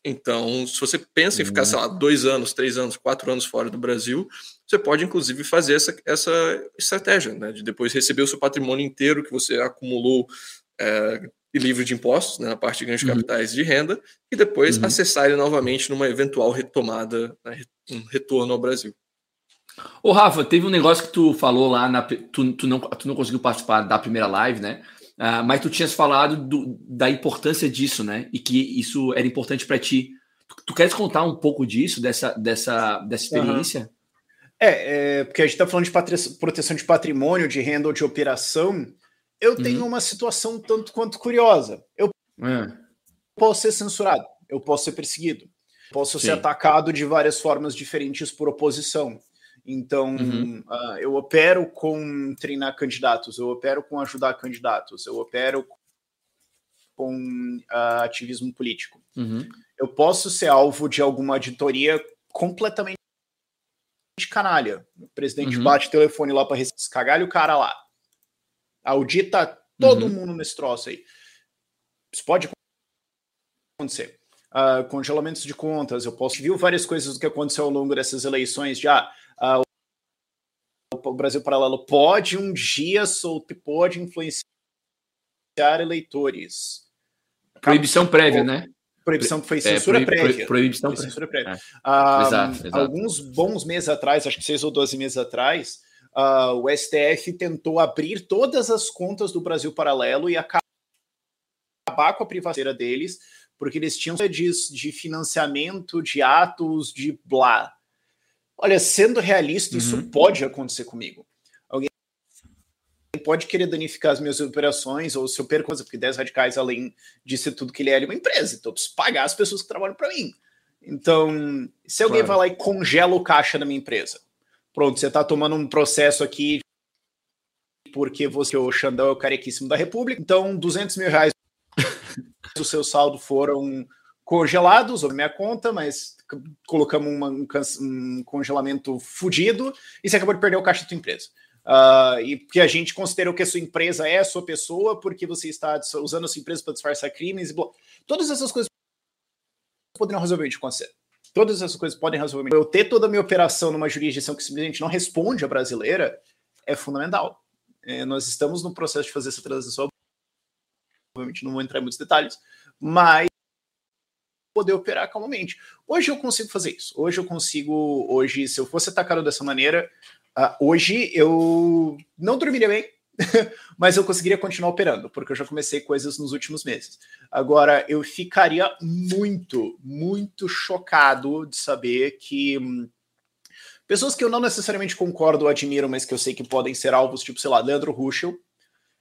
Então, se você pensa em ficar, sei lá, dois anos, três anos, quatro anos fora do Brasil, você pode, inclusive, fazer essa, essa estratégia, né? De depois receber o seu patrimônio inteiro que você acumulou é, livre de impostos, né, na parte de ganhos de uhum. capitais de renda, e depois uhum. acessar ele novamente numa eventual retomada, né, um retorno ao Brasil. Ô, Rafa, teve um negócio que tu falou lá, na, tu, tu, não, tu não conseguiu participar da primeira live, né? Uh, mas tu tinhas falado do, da importância disso, né? E que isso era importante para ti. tu queres contar um pouco disso, dessa, dessa, dessa experiência? Uhum. É, é, porque a gente está falando de proteção de patrimônio, de handle de operação. Eu uhum. tenho uma situação tanto quanto curiosa. Eu é. posso ser censurado, eu posso ser perseguido, posso Sim. ser atacado de várias formas diferentes por oposição. Então, uhum. uh, eu opero com treinar candidatos, eu opero com ajudar candidatos, eu opero com uh, ativismo político. Uhum. Eu posso ser alvo de alguma auditoria completamente canalha. O presidente uhum. bate o telefone lá para descagalha o cara lá. Audita todo uhum. mundo nesse troço aí. Isso pode acontecer. Uh, congelamentos de contas, eu posso viu várias coisas do que aconteceu ao longo dessas eleições já. Uh, o Brasil Paralelo pode um dia soltar, pode influenciar eleitores. Proibição prévia, né? Proibição que foi é, censura é, prévia. Proibição foi censura prévia. É. Um, exato, exato. Alguns bons meses atrás, acho que seis ou doze meses atrás, uh, o STF tentou abrir todas as contas do Brasil Paralelo e acabar com a privacidade deles, porque eles tinham de, de financiamento de atos de blá. Olha, sendo realista, uhum. isso pode acontecer comigo. Alguém pode querer danificar as minhas operações, ou se eu perco coisa, porque 10 radicais, além de ser tudo que ele é, é uma empresa, então eu preciso pagar as pessoas que trabalham para mim. Então, se alguém claro. vai lá e congela o caixa da minha empresa, pronto, você está tomando um processo aqui porque você, o Xandão é o carequíssimo da República, então 200 mil reais do seu saldo foram congelados sobre minha conta, mas colocamos uma, um, um, congelamento fudido e você acabou de perder o caixa da sua empresa. Uh, e que a gente considerou que a sua empresa é a sua pessoa porque você está usando a sua empresa para disfarçar crimes e blá. Todas essas coisas poderiam resolver acontecer. Todas essas coisas podem resolver. Eu ter toda a minha operação numa jurisdição que simplesmente não responde à brasileira é fundamental. É, nós estamos no processo de fazer essa transição. Obviamente não vou entrar em muitos detalhes, mas poder operar calmamente. Hoje eu consigo fazer isso. Hoje eu consigo. Hoje, se eu fosse atacado dessa maneira, uh, hoje eu não dormiria bem, mas eu conseguiria continuar operando, porque eu já comecei coisas nos últimos meses. Agora, eu ficaria muito, muito chocado de saber que. Hum, pessoas que eu não necessariamente concordo ou admiro, mas que eu sei que podem ser alvos, tipo, sei lá, Leandro Ruschel,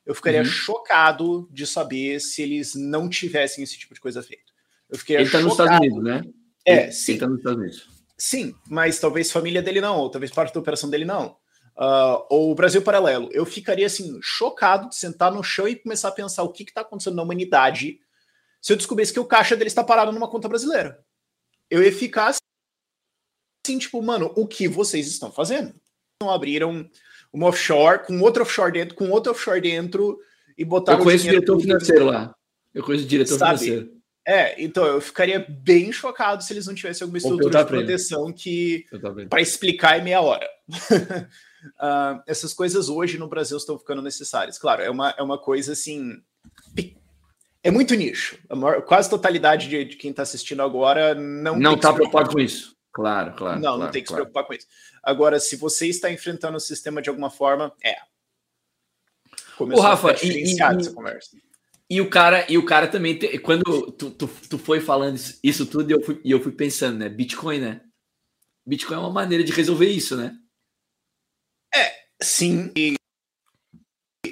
eu ficaria uhum. chocado de saber se eles não tivessem esse tipo de coisa feita. Eu fiquei Ele está nos Estados Unidos, né? É, ele, sim. Ele está nos Estados Unidos. Sim, mas talvez família dele não, ou talvez parte da operação dele não. Uh, ou o Brasil Paralelo. Eu ficaria assim, chocado de sentar no chão e começar a pensar o que está acontecendo na humanidade se eu descobrisse que o caixa dele está parado numa conta brasileira. Eu ia ficar assim, tipo, mano, o que vocês estão fazendo? Não abriram uma offshore com outro offshore dentro, com outro offshore dentro e botaram. Eu conheço o diretor financeiro lá. Eu conheço o diretor Sabe? financeiro. É, então eu ficaria bem chocado se eles não tivessem alguma estrutura de proteção que para explicar em meia hora. uh, essas coisas hoje no Brasil estão ficando necessárias. Claro, é uma, é uma coisa assim. É muito nicho. A maior, quase totalidade de, de quem está assistindo agora não não está preocupado com isso. Claro, claro. Não, claro, não tem que claro. se preocupar com isso. Agora, se você está enfrentando o sistema de alguma forma, é. Começou Ô, Rafa, e, e, essa conversa. E o cara, e o cara também, te, quando tu, tu, tu, foi falando isso, isso tudo, e eu, fui, e eu fui pensando, né? Bitcoin, né? Bitcoin é uma maneira de resolver isso, né? É, sim. E,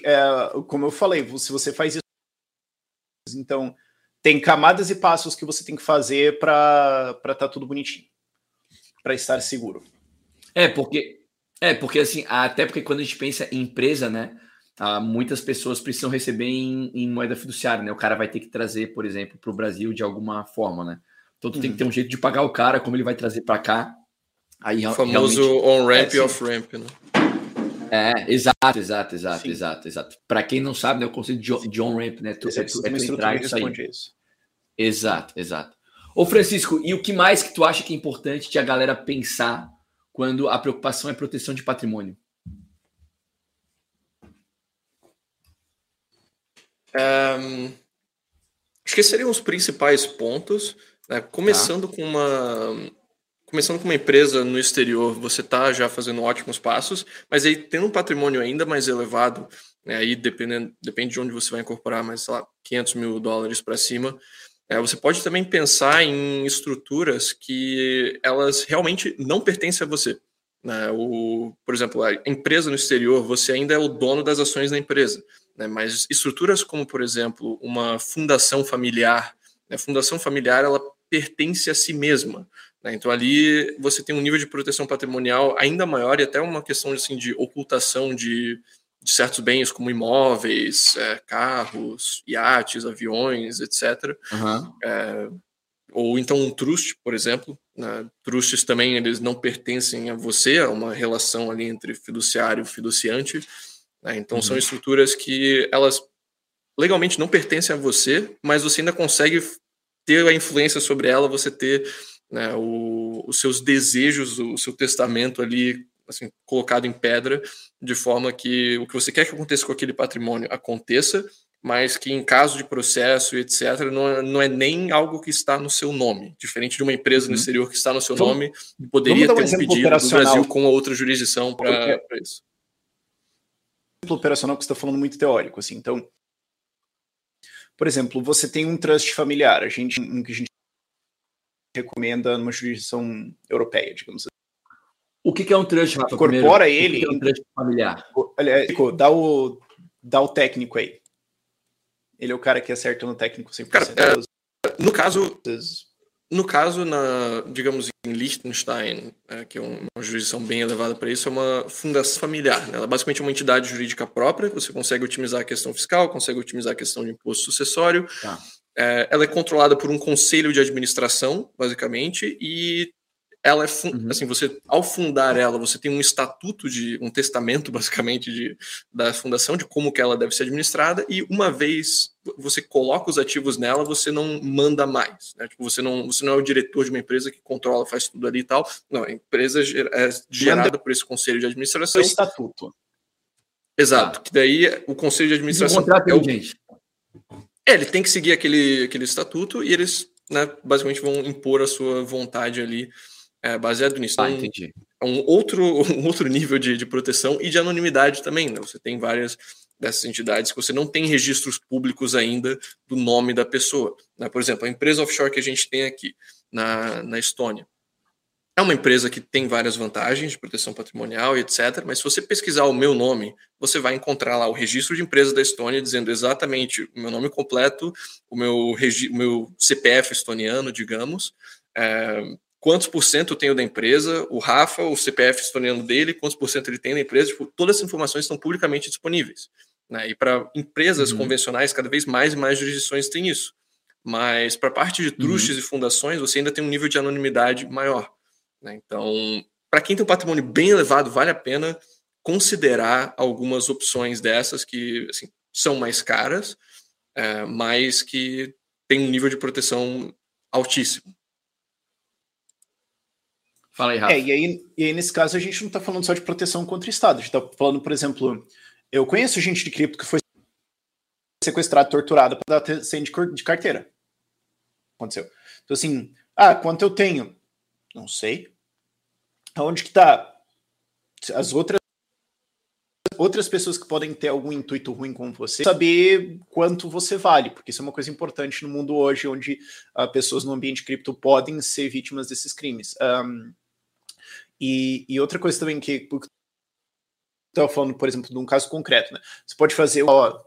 é, como eu falei, se você faz isso, então tem camadas e passos que você tem que fazer para estar tá tudo bonitinho, para estar seguro. É, porque é, porque assim, até porque quando a gente pensa em empresa, né? Ah, muitas pessoas precisam receber em, em, moeda fiduciária, né? O cara vai ter que trazer, por exemplo, para o Brasil de alguma forma, né? Então tu uhum. tem que ter um jeito de pagar o cara, como ele vai trazer para cá. Aí, o famoso on-ramp é, e off-ramp, né? É, exato, exato, exato, Sim. exato, exato. Para quem não sabe, né, o conceito de, de on-ramp, né? Tu, é, tu, é tu entrar e sair. Isso. Exato, exato. Ô Francisco, e o que mais que tu acha que é importante de a galera pensar quando a preocupação é proteção de patrimônio? Um, acho que seriam os principais pontos. Né? Começando tá. com uma começando com uma empresa no exterior, você está já fazendo ótimos passos, mas aí tendo um patrimônio ainda mais elevado, né, aí dependendo, depende de onde você vai incorporar, mas sei lá, 500 mil dólares para cima, É, você pode também pensar em estruturas que elas realmente não pertencem a você. Né? O, por exemplo, a empresa no exterior, você ainda é o dono das ações da empresa. Né? Mas estruturas como, por exemplo, uma fundação familiar, né? a fundação familiar ela pertence a si mesma. Né? Então ali você tem um nível de proteção patrimonial ainda maior e até uma questão assim, de ocultação de de certos bens como imóveis, é, carros, iates, aviões, etc. Uhum. É, ou então um trust, por exemplo. Né? Trusts também eles não pertencem a você, é uma relação ali entre fiduciário e fiduciante. Né? Então uhum. são estruturas que elas legalmente não pertencem a você, mas você ainda consegue ter a influência sobre ela, você ter né, o, os seus desejos, o seu testamento ali assim, colocado em pedra, de forma que o que você quer que aconteça com aquele patrimônio aconteça, mas que em caso de processo e etc., não é, não é nem algo que está no seu nome, diferente de uma empresa uhum. no exterior que está no seu então, nome e poderia ter um, um pedido do Brasil com outra jurisdição para isso. Exemplo operacional que você está falando muito teórico, assim, então, por exemplo, você tem um trust familiar, a gente, um que a gente recomenda numa jurisdição europeia, digamos assim. O que, é um trust, Rafa? Incorpora primeiro? ele. O que, é um trust familiar? Olha, dá o, dá o técnico aí. Ele é o cara que acerta no técnico 100%. Cara, é, no caso, no caso, na, digamos, em Liechtenstein, é, que é uma jurisdição bem elevada para isso, é uma fundação familiar. Né? Ela é basicamente uma entidade jurídica própria, você consegue otimizar a questão fiscal, consegue otimizar a questão de imposto sucessório. Tá. É, ela é controlada por um conselho de administração, basicamente, e ela é uhum. assim você ao fundar ela você tem um estatuto de um testamento basicamente de, da fundação de como que ela deve ser administrada e uma vez você coloca os ativos nela você não manda mais né? tipo, você não você não é o diretor de uma empresa que controla faz tudo ali e tal não a empresa é gerada por esse conselho de administração o estatuto exato que daí o conselho de administração é, o... gente. é ele tem que seguir aquele aquele estatuto e eles né, basicamente vão impor a sua vontade ali é, baseado nisso. Ah, então, entendi. É um outro, um outro nível de, de proteção e de anonimidade também. Né? Você tem várias dessas entidades que você não tem registros públicos ainda do nome da pessoa. Né? Por exemplo, a empresa offshore que a gente tem aqui na, na Estônia. É uma empresa que tem várias vantagens de proteção patrimonial e etc. Mas se você pesquisar o meu nome, você vai encontrar lá o registro de empresa da Estônia dizendo exatamente o meu nome completo, o meu, o meu CPF estoniano, digamos, é, quantos por cento eu tenho da empresa, o Rafa, o CPF estoniano dele, quantos por cento ele tem da empresa, tipo, todas as informações estão publicamente disponíveis. Né? E para empresas uhum. convencionais, cada vez mais e mais jurisdições têm isso. Mas para a parte de trustes uhum. e fundações, você ainda tem um nível de anonimidade maior. Né? Então, para quem tem um patrimônio bem elevado, vale a pena considerar algumas opções dessas que assim, são mais caras, é, mas que tem um nível de proteção altíssimo. Fala aí, Rafa. É, e aí, e aí, nesse caso, a gente não está falando só de proteção contra o Estado. A gente está falando, por exemplo, eu conheço gente de cripto que foi sequestrado, torturado para dar senha de carteira. Aconteceu. Então, assim, ah, quanto eu tenho? Não sei. Aonde que está? As outras outras pessoas que podem ter algum intuito ruim com você, saber quanto você vale, porque isso é uma coisa importante no mundo hoje, onde uh, pessoas no ambiente cripto podem ser vítimas desses crimes. Um, e, e outra coisa também que estava falando, por exemplo, de um caso concreto, né? Você pode fazer, ó,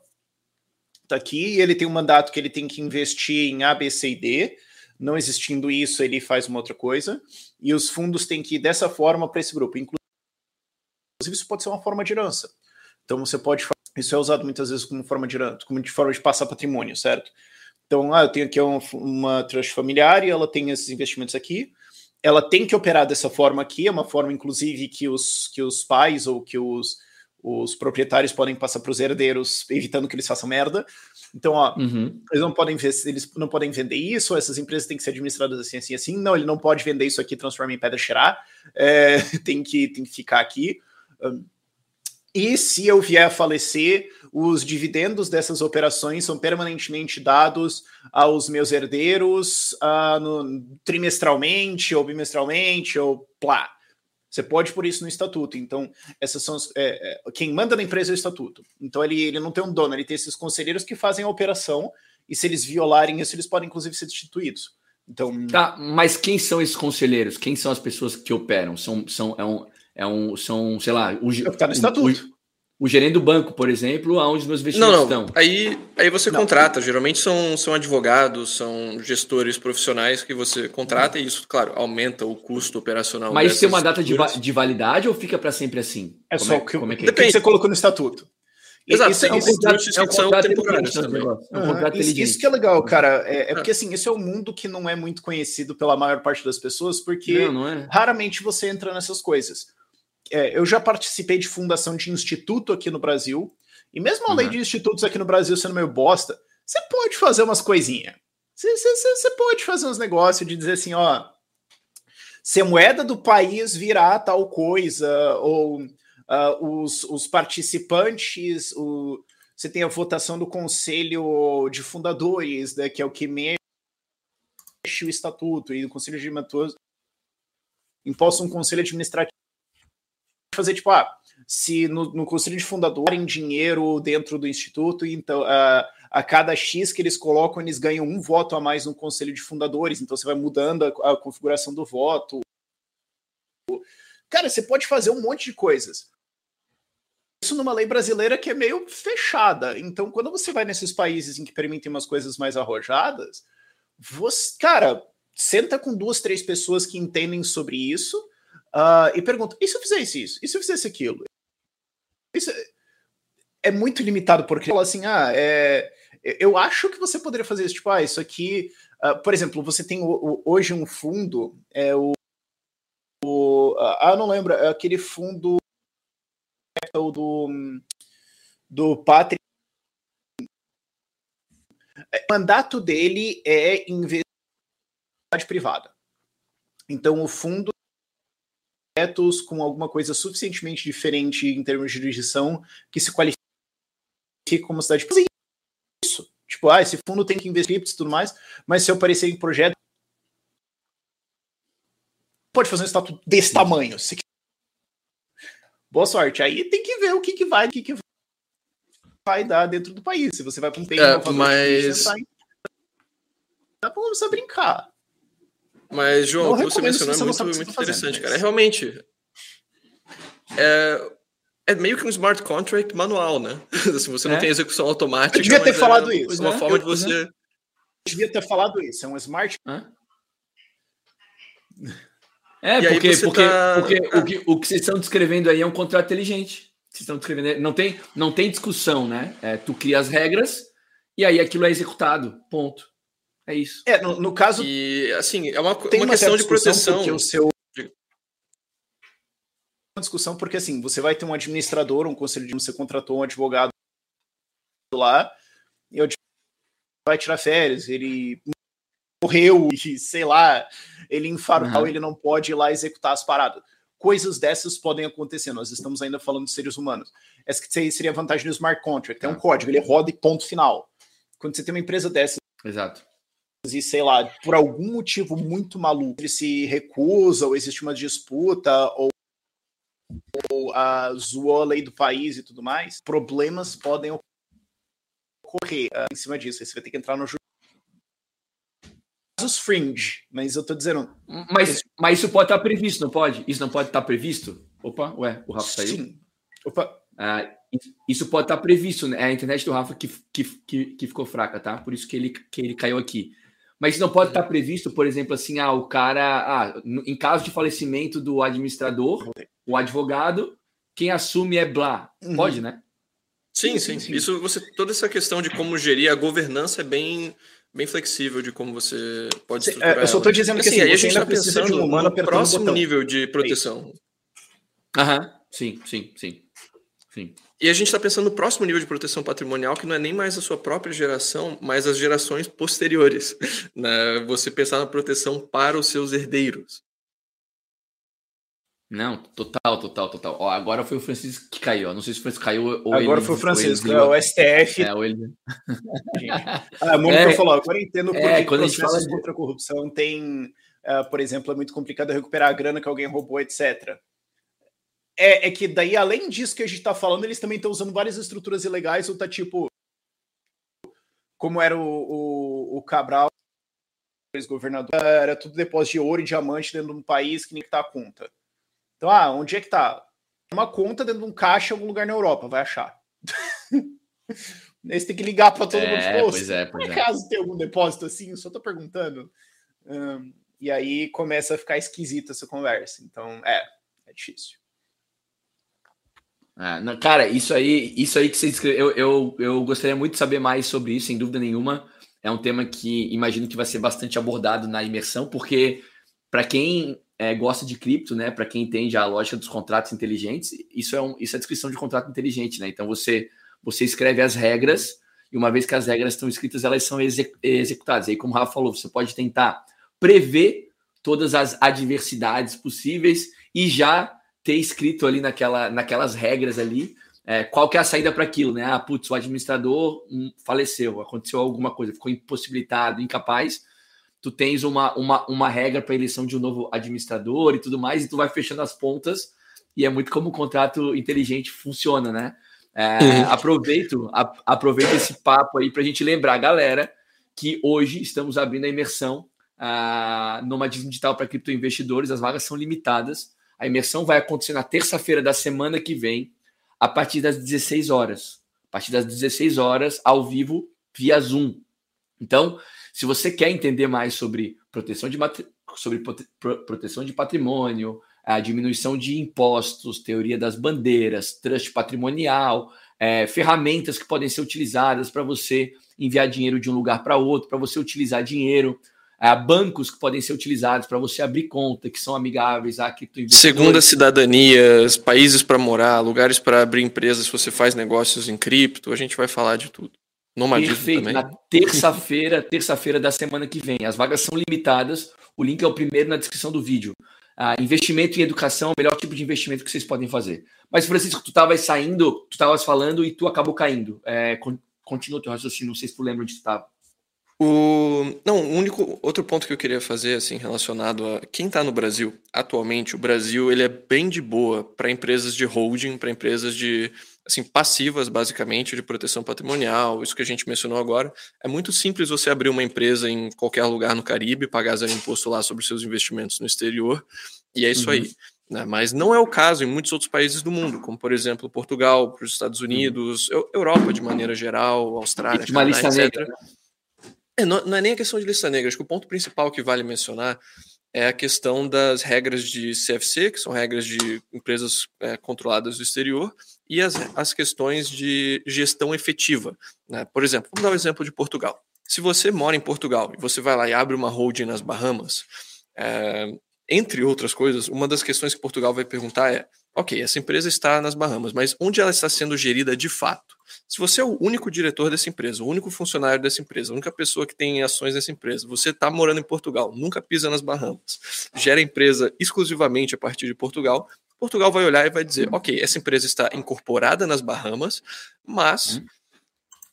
tá aqui e ele tem um mandato que ele tem que investir em A, B, C e D. Não existindo isso, ele faz uma outra coisa. E os fundos têm que ir dessa forma para esse grupo. Inclusive, isso pode ser uma forma de herança. Então você pode isso é usado muitas vezes como forma de herança, como de forma de passar patrimônio, certo? Então, ah, eu tenho aqui uma, uma trust familiar e ela tem esses investimentos aqui ela tem que operar dessa forma aqui, é uma forma, inclusive, que os, que os pais ou que os, os proprietários podem passar para os herdeiros, evitando que eles façam merda. Então, ó, uhum. eles não podem ver, eles não podem vender isso, essas empresas têm que ser administradas assim, assim, assim. Não, ele não pode vender isso aqui, transformar em pedra cheirar, é, tem, que, tem que ficar aqui. Um, e se eu vier a falecer, os dividendos dessas operações são permanentemente dados aos meus herdeiros uh, no, trimestralmente ou bimestralmente ou plá. Você pode por isso no estatuto. Então, essas são é, é, quem manda na empresa é o estatuto. Então, ele, ele não tem um dono, ele tem esses conselheiros que fazem a operação e se eles violarem isso, eles podem inclusive ser destituídos. Então, tá, mas quem são esses conselheiros? Quem são as pessoas que operam? São, são, é um, é um, são, sei lá, o, é o que tá no estatuto. O, o gerente do banco, por exemplo, aonde os meus investimentos não, não. estão. Aí, aí você não. contrata. Geralmente são, são advogados, são gestores profissionais que você contrata e isso, claro, aumenta o custo operacional. Mas isso tem uma data de, de, validade ou fica para sempre assim? É como só é, o que, como é que, Depende. que você colocou no estatuto. Exato, isso, é um contrato, é um contrato temporário também. É um contrato uhum, isso, isso, que é legal, cara. É, é, porque assim, esse é um mundo que não é muito conhecido pela maior parte das pessoas, porque não, não é. raramente você entra nessas coisas é, eu já participei de fundação de instituto aqui no Brasil, e mesmo a uhum. lei de institutos aqui no Brasil sendo meio bosta, você pode fazer umas coisinhas. Você pode fazer uns negócios de dizer assim, ó, se a moeda do país virar tal coisa, ou uh, os, os participantes, o, você tem a votação do conselho de fundadores, né, que é o que mexe o estatuto, e o conselho de administradores imposta um conselho administrativo fazer tipo, ah, se no, no conselho de fundador em dinheiro dentro do instituto, então uh, a cada X que eles colocam, eles ganham um voto a mais no conselho de fundadores, então você vai mudando a, a configuração do voto. Cara, você pode fazer um monte de coisas. Isso numa lei brasileira que é meio fechada. Então, quando você vai nesses países em que permitem umas coisas mais arrojadas, você, cara, senta com duas, três pessoas que entendem sobre isso uh, e pergunta: e se eu fizesse isso? E se eu fizesse aquilo? Isso é muito limitado porque fala assim: ah, é, eu acho que você poderia fazer isso. Tipo, ah, isso aqui. Uh, por exemplo, você tem hoje um fundo, é o. o ah, não lembro, é aquele fundo do, do Patri. O mandato dele é investir privada. Então, o fundo projetos com alguma coisa suficientemente diferente em termos de jurisdição que se qualifique como cidade fazer isso. Tipo, ah, esse fundo tem que investir e tudo mais, mas se eu aparecer em projeto pode fazer um estatuto desse tamanho. Se... Boa sorte. Aí tem que ver o que, que vai, o que, que vai dar dentro do país. Se você vai para um país, é, mas... dá para começar a brincar. Mas, João, o que você mencionou é muito, muito interessante, cara. É realmente. É, é meio que um smart contract manual, né? assim, você não é? tem execução automática. Eu devia ter falado é isso. Uma né? forma eu, de você. Eu devia ter falado isso. É um smart. Hã? É, porque, porque, tá... porque o, que, o que vocês estão descrevendo aí é um contrato inteligente. Vocês estão descrevendo. Não tem, não tem discussão, né? É, tu cria as regras e aí aquilo é executado. Ponto. É isso. É, no, no caso. E, assim, é uma, uma, uma questão de proteção. Porque o seu. Uma discussão, porque assim, você vai ter um administrador, um conselho de você contratou um advogado lá, e o vai tirar férias, ele morreu, e sei lá, ele infartou, uhum. ele não pode ir lá executar as paradas. Coisas dessas podem acontecer, nós estamos ainda falando de seres humanos. Essa que seria a vantagem do smart contract, é um código, ele roda e ponto final. Quando você tem uma empresa dessa, Exato e, sei lá, por algum motivo muito maluco, ele se recusa, ou existe uma disputa, ou, ou a zoou a lei do país e tudo mais, problemas podem ocorrer uh, em cima disso. Aí você vai ter que entrar no casos fringe, mas eu tô dizendo. Mas, mas isso pode estar previsto, não pode? Isso não pode estar previsto? Opa, ué, o Rafa saiu. Sim. Opa. Ah, isso pode estar previsto, né? É a internet do Rafa que, que, que, que, ficou fraca, tá? Por isso que ele, que ele caiu aqui. Mas não pode estar previsto, por exemplo, assim, ah, o cara, ah, em caso de falecimento do administrador, o advogado, quem assume é blá. Uhum. Pode, né? Sim, sim, sim, Isso você toda essa questão de como gerir a governança é bem bem flexível de como você pode é, estruturar. Eu só estou dizendo que assim, assim, a gente está pensando de um no próximo nível de proteção. Aham, sim, sim, sim, sim. E a gente está pensando no próximo nível de proteção patrimonial, que não é nem mais a sua própria geração, mas as gerações posteriores. Né? Você pensar na proteção para os seus herdeiros. Não, total, total, total. Ó, agora foi o Francisco que caiu. Não sei se o Francisco caiu ou Agora ele, foi o Francisco, é o STF. É, ou ele... a Mônica é, falou, agora entendo por é, que quando a gente fala de... contra a corrupção tem, uh, por exemplo, é muito complicado recuperar a grana que alguém roubou, etc é, é que daí, além disso que a gente tá falando, eles também estão usando várias estruturas ilegais, ou tá tipo. como era o, o, o Cabral, ex-governador, era tudo depósito de ouro e diamante dentro de um país que nem que tá a conta. Então, ah, onde é que tá? Uma conta dentro de um caixa em algum lugar na Europa, vai achar. Aí você tem que ligar para todo é, mundo. Tipo, pois é, pois por é. acaso é. tem algum depósito assim? Eu só tô perguntando. Um, e aí começa a ficar esquisita essa conversa. Então, é, é difícil. Não, cara, isso aí, isso aí que você escreveu, eu, eu, eu gostaria muito de saber mais sobre isso, sem dúvida nenhuma. É um tema que imagino que vai ser bastante abordado na imersão, porque para quem é, gosta de cripto, né, para quem entende a lógica dos contratos inteligentes, isso é, um, isso é descrição de contrato inteligente, né? Então você você escreve as regras e uma vez que as regras estão escritas, elas são executadas. E aí, como o Rafa falou, você pode tentar prever todas as adversidades possíveis e já ter escrito ali naquela, naquelas regras ali é, qual que é a saída para aquilo, né? Ah, putz, o administrador hum, faleceu, aconteceu alguma coisa, ficou impossibilitado, incapaz. Tu tens uma, uma, uma regra para eleição de um novo administrador e tudo mais, e tu vai fechando as pontas, e é muito como o contrato inteligente funciona, né? É, uhum. aproveito, a, aproveito esse papo aí para a gente lembrar, galera, que hoje estamos abrindo a imersão uh, Nomadismo Digital para criptoinvestidores. As vagas são limitadas. A imersão vai acontecer na terça-feira da semana que vem, a partir das 16 horas. A partir das 16 horas, ao vivo, via Zoom. Então, se você quer entender mais sobre proteção de, sobre proteção de patrimônio, a diminuição de impostos, teoria das bandeiras, trust patrimonial, é, ferramentas que podem ser utilizadas para você enviar dinheiro de um lugar para outro, para você utilizar dinheiro, é, bancos que podem ser utilizados para você abrir conta, que são amigáveis a Segunda cidadanias, países para morar, lugares para abrir empresas se você faz negócios em cripto, a gente vai falar de tudo. Nomadismo Perfeito. também. Na terça-feira, terça-feira da semana que vem. As vagas são limitadas. O link é o primeiro na descrição do vídeo. Ah, investimento em educação é o melhor tipo de investimento que vocês podem fazer. Mas, Francisco, tu estavas saindo, tu estavas falando e tu acabou caindo. É, continua o teu raciocínio, não sei se tu lembra onde tu estava. O... Não, o único outro ponto que eu queria fazer, assim, relacionado a quem está no Brasil atualmente, o Brasil ele é bem de boa para empresas de holding, para empresas de assim passivas, basicamente, de proteção patrimonial, isso que a gente mencionou agora. É muito simples você abrir uma empresa em qualquer lugar no Caribe, pagar zero imposto lá sobre seus investimentos no exterior, e é isso uhum. aí. Né? Mas não é o caso em muitos outros países do mundo, como por exemplo Portugal, os Estados uhum. Unidos. Europa de maneira geral, Austrália, Canadá, etc. Negra. É, não, não, é nem a questão de lista negra, acho que o ponto principal que vale mencionar é a questão das regras de CFC, que são regras de empresas é, controladas do exterior, e as, as questões de gestão efetiva. Né? Por exemplo, vamos dar o um exemplo de Portugal. Se você mora em Portugal e você vai lá e abre uma holding nas Bahamas, é, entre outras coisas, uma das questões que Portugal vai perguntar é: ok, essa empresa está nas Bahamas, mas onde ela está sendo gerida de fato? Se você é o único diretor dessa empresa, o único funcionário dessa empresa, a única pessoa que tem ações nessa empresa, você está morando em Portugal, nunca pisa nas Bahamas, gera empresa exclusivamente a partir de Portugal, Portugal vai olhar e vai dizer: ok, essa empresa está incorporada nas Bahamas, mas uhum.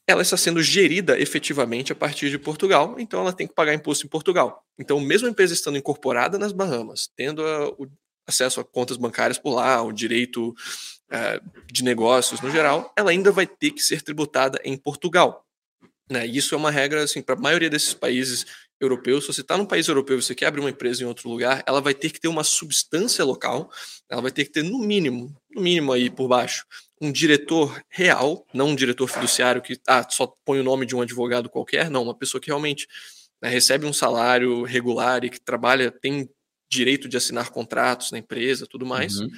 ela está sendo gerida efetivamente a partir de Portugal, então ela tem que pagar imposto em Portugal. Então, mesmo a empresa estando incorporada nas Bahamas, tendo a, o acesso a contas bancárias por lá, o direito uh, de negócios no geral, ela ainda vai ter que ser tributada em Portugal. Né? Isso é uma regra assim, para a maioria desses países europeus. Se você está num país europeu e você quer abrir uma empresa em outro lugar, ela vai ter que ter uma substância local, ela vai ter que ter, no mínimo, no mínimo aí por baixo, um diretor real, não um diretor fiduciário que ah, só põe o nome de um advogado qualquer, não, uma pessoa que realmente né, recebe um salário regular e que trabalha, tem direito de assinar contratos na empresa, tudo mais. Uhum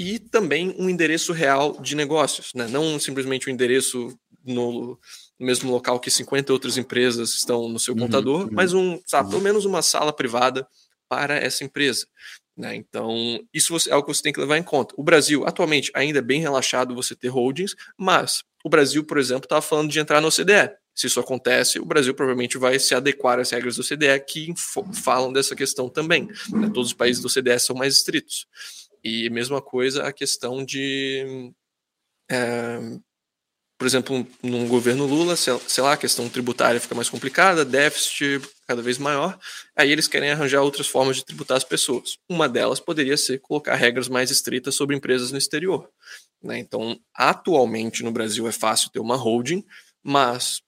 e também um endereço real de negócios, né? não simplesmente um endereço no, mesmo local que 50 outras empresas estão no seu uhum, computador, uhum, mas um, sabe, uhum. pelo menos uma sala privada para essa empresa. Né? Então, isso é algo que você tem que levar em conta. O Brasil, atualmente, ainda é bem relaxado você ter holdings, mas o Brasil, por exemplo, estava falando de entrar no OCDE. Se isso acontece, o Brasil provavelmente vai se adequar às regras do OCDE que falam dessa questão também. Né? Todos os países do OCDE são mais estritos. E mesma coisa a questão de. É, por exemplo, num governo Lula, sei lá, a questão tributária fica mais complicada, déficit cada vez maior, aí eles querem arranjar outras formas de tributar as pessoas. Uma delas poderia ser colocar regras mais estritas sobre empresas no exterior. Né? Então, atualmente no Brasil é fácil ter uma holding, mas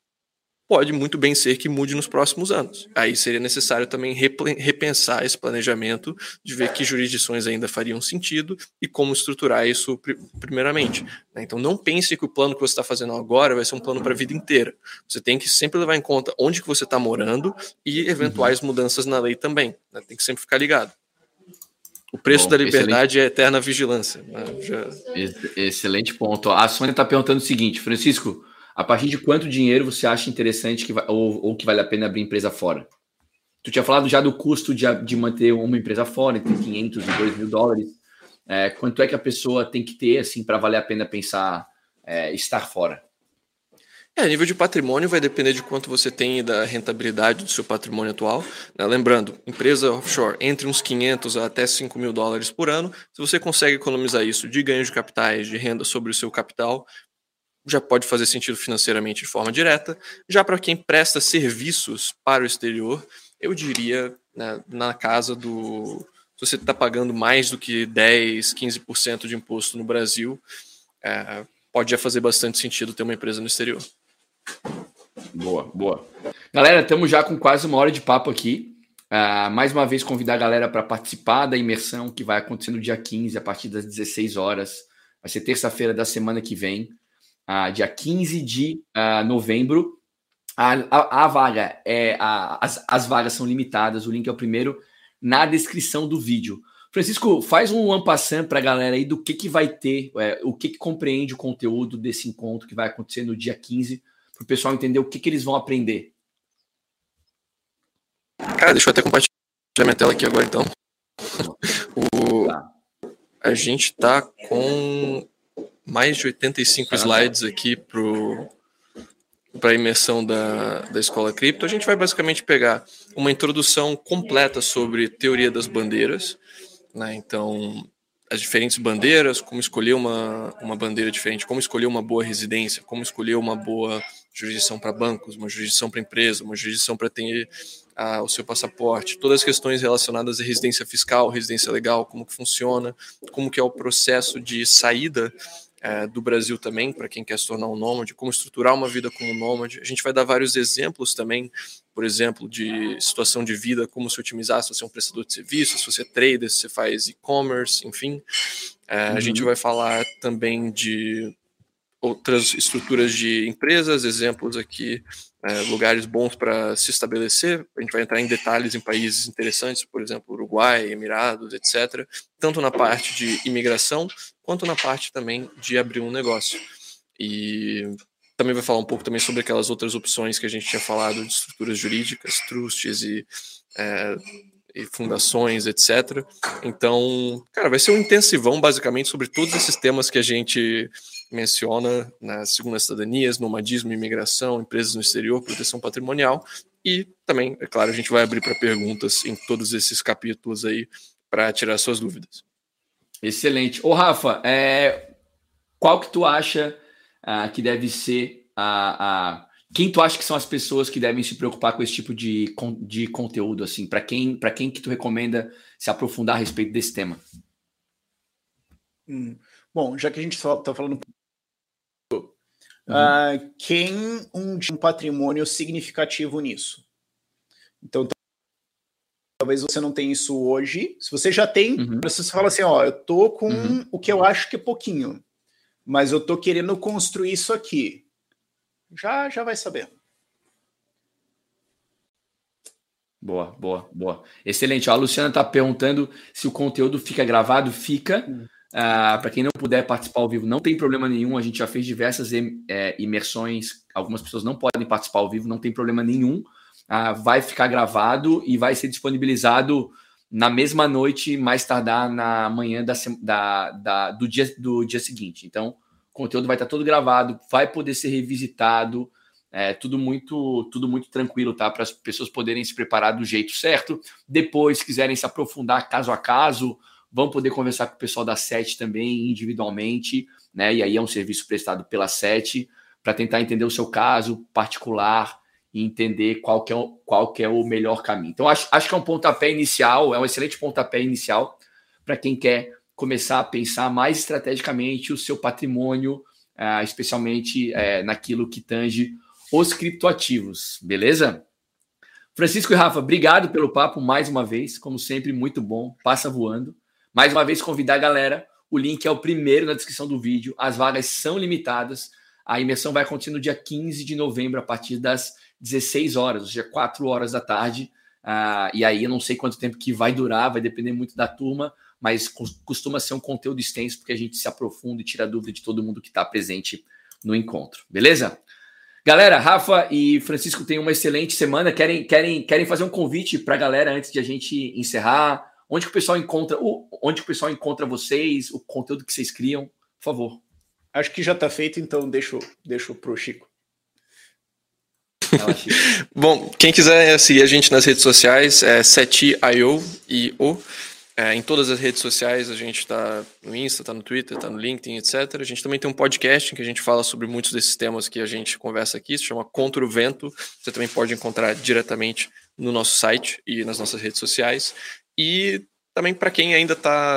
pode muito bem ser que mude nos próximos anos. Aí seria necessário também repensar esse planejamento, de ver que jurisdições ainda fariam sentido e como estruturar isso primeiramente. Né? Então não pense que o plano que você está fazendo agora vai ser um plano para a vida inteira. Você tem que sempre levar em conta onde que você está morando e eventuais uhum. mudanças na lei também. Né? Tem que sempre ficar ligado. O preço Bom, da liberdade excelente. é eterna vigilância. Né? Já... Excelente ponto. A Sônia está perguntando o seguinte, Francisco, a partir de quanto dinheiro você acha interessante que vai, ou, ou, que vale a pena abrir empresa fora? Tu tinha falado já do custo de, de manter uma empresa fora, entre 500 e 2 mil dólares. É, quanto é que a pessoa tem que ter assim para valer a pena pensar é, estar fora? É, nível de patrimônio vai depender de quanto você tem e da rentabilidade do seu patrimônio atual. Né? Lembrando, empresa offshore entre uns 500 a até 5 mil dólares por ano. Se você consegue economizar isso de ganho de capitais, de renda sobre o seu capital, já pode fazer sentido financeiramente de forma direta. Já para quem presta serviços para o exterior, eu diria né, na casa do. Se você está pagando mais do que 10, 15% de imposto no Brasil, é, pode já fazer bastante sentido ter uma empresa no exterior. Boa, boa. Galera, estamos já com quase uma hora de papo aqui. Uh, mais uma vez, convidar a galera para participar da imersão que vai acontecer no dia 15, a partir das 16 horas. Vai ser terça-feira da semana que vem uh, dia 15 de uh, novembro. A, a, a, vaga é a, as, as vagas são limitadas. O link é o primeiro na descrição do vídeo. Francisco, faz um ampassant para a galera aí do que, que vai ter, é, o que, que compreende o conteúdo desse encontro que vai acontecer no dia 15, para o pessoal entender o que, que eles vão aprender. Cara, deixa eu até compartilhar minha tela aqui agora então. o, tá. A gente tá com mais de 85 slides aqui para a imersão da, da escola cripto. A gente vai basicamente pegar uma introdução completa sobre teoria das bandeiras, né? Então, as diferentes bandeiras, como escolher uma, uma bandeira diferente, como escolher uma boa residência, como escolher uma boa jurisdição para bancos, uma jurisdição para empresa, uma jurisdição para ter ah, o seu passaporte, todas as questões relacionadas à residência fiscal, residência legal, como que funciona, como que é o processo de saída é, do Brasil também, para quem quer se tornar um nômade, como estruturar uma vida como nômade. A gente vai dar vários exemplos também, por exemplo, de situação de vida, como se otimizar, se você é um prestador de serviço, se você é trader, se você faz e-commerce, enfim. É, uhum. A gente uhum. vai falar também de outras estruturas de empresas, exemplos aqui, é, lugares bons para se estabelecer. A gente vai entrar em detalhes em países interessantes, por exemplo, Uruguai, Emirados, etc. Tanto na parte de imigração, quanto na parte também de abrir um negócio. E também vai falar um pouco também sobre aquelas outras opções que a gente tinha falado de estruturas jurídicas, trusts e, é, e fundações, etc. Então, cara, vai ser um intensivão basicamente sobre todos esses temas que a gente menciona na né, segunda cidadanias, nomadismo, imigração, empresas no exterior, proteção patrimonial e também, é claro, a gente vai abrir para perguntas em todos esses capítulos aí para tirar suas dúvidas. Excelente. Ô, Rafa, é, qual que tu acha uh, que deve ser a, a, Quem tu acha que são as pessoas que devem se preocupar com esse tipo de, de conteúdo, assim? Para quem, quem que tu recomenda se aprofundar a respeito desse tema? Hum. Bom, já que a gente está falando uhum. uh, quem um, um patrimônio significativo nisso. Então, Talvez você não tenha isso hoje. Se você já tem, uhum. você fala assim, ó, eu tô com uhum. o que eu acho que é pouquinho, mas eu tô querendo construir isso aqui. Já, já vai saber. Boa, boa, boa. Excelente. a Luciana está perguntando se o conteúdo fica gravado. Fica. Uhum. Uh, Para quem não puder participar ao vivo, não tem problema nenhum. A gente já fez diversas é, imersões. Algumas pessoas não podem participar ao vivo, não tem problema nenhum ah, vai ficar gravado e vai ser disponibilizado na mesma noite, mais tardar na manhã da, da, da, do, dia, do dia seguinte. Então, o conteúdo vai estar todo gravado, vai poder ser revisitado, é, tudo muito tudo muito tranquilo, tá? Para as pessoas poderem se preparar do jeito certo. Depois, se quiserem se aprofundar caso a caso, vão poder conversar com o pessoal da SET também individualmente, né? E aí é um serviço prestado pela SET para tentar entender o seu caso particular e entender qual que é o, qual que é o melhor caminho. Então, acho, acho que é um pontapé inicial, é um excelente pontapé inicial para quem quer começar a pensar mais estrategicamente o seu patrimônio, uh, especialmente uh, naquilo que tange os criptoativos, beleza? Francisco e Rafa, obrigado pelo papo mais uma vez, como sempre, muito bom, passa voando. Mais uma vez, convidar a galera, o link é o primeiro na descrição do vídeo, as vagas são limitadas, a imersão vai acontecer no dia 15 de novembro, a partir das 16 horas, ou seja, 4 horas da tarde. Uh, e aí eu não sei quanto tempo que vai durar, vai depender muito da turma, mas costuma ser um conteúdo extenso, porque a gente se aprofunda e tira dúvida de todo mundo que está presente no encontro, beleza? Galera, Rafa e Francisco têm uma excelente semana. Querem, querem, querem fazer um convite para a galera antes de a gente encerrar? Onde que o pessoal encontra, onde o pessoal encontra vocês, o conteúdo que vocês criam? Por favor. Acho que já está feito, então deixo, deixo para o Chico. Bom, quem quiser seguir a gente nas redes sociais é seti.io e o. É, em todas as redes sociais, a gente está no Insta, está no Twitter, está no LinkedIn, etc. A gente também tem um podcast em que a gente fala sobre muitos desses temas que a gente conversa aqui, se chama Contra o Vento. Você também pode encontrar diretamente no nosso site e nas nossas redes sociais. E também para quem ainda está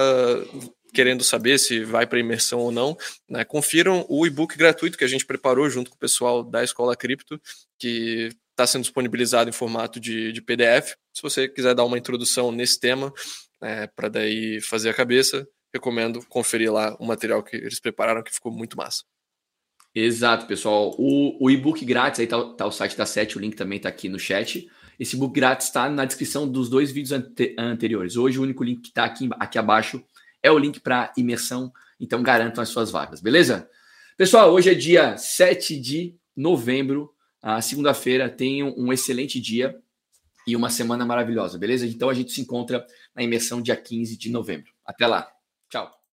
querendo saber se vai para imersão ou não, né, confiram o e-book gratuito que a gente preparou junto com o pessoal da Escola Cripto, que está sendo disponibilizado em formato de, de PDF. Se você quiser dar uma introdução nesse tema, é, para daí fazer a cabeça, recomendo conferir lá o material que eles prepararam, que ficou muito massa. Exato, pessoal. O, o e-book grátis, aí tá, tá, o site da SET, o link também tá aqui no chat. Esse e-book grátis está na descrição dos dois vídeos ante anteriores. Hoje o único link que está aqui, aqui abaixo é o link para imersão, então garantam as suas vagas, beleza? Pessoal, hoje é dia 7 de novembro, segunda-feira. Tenham um excelente dia e uma semana maravilhosa, beleza? Então a gente se encontra na imersão dia 15 de novembro. Até lá. Tchau.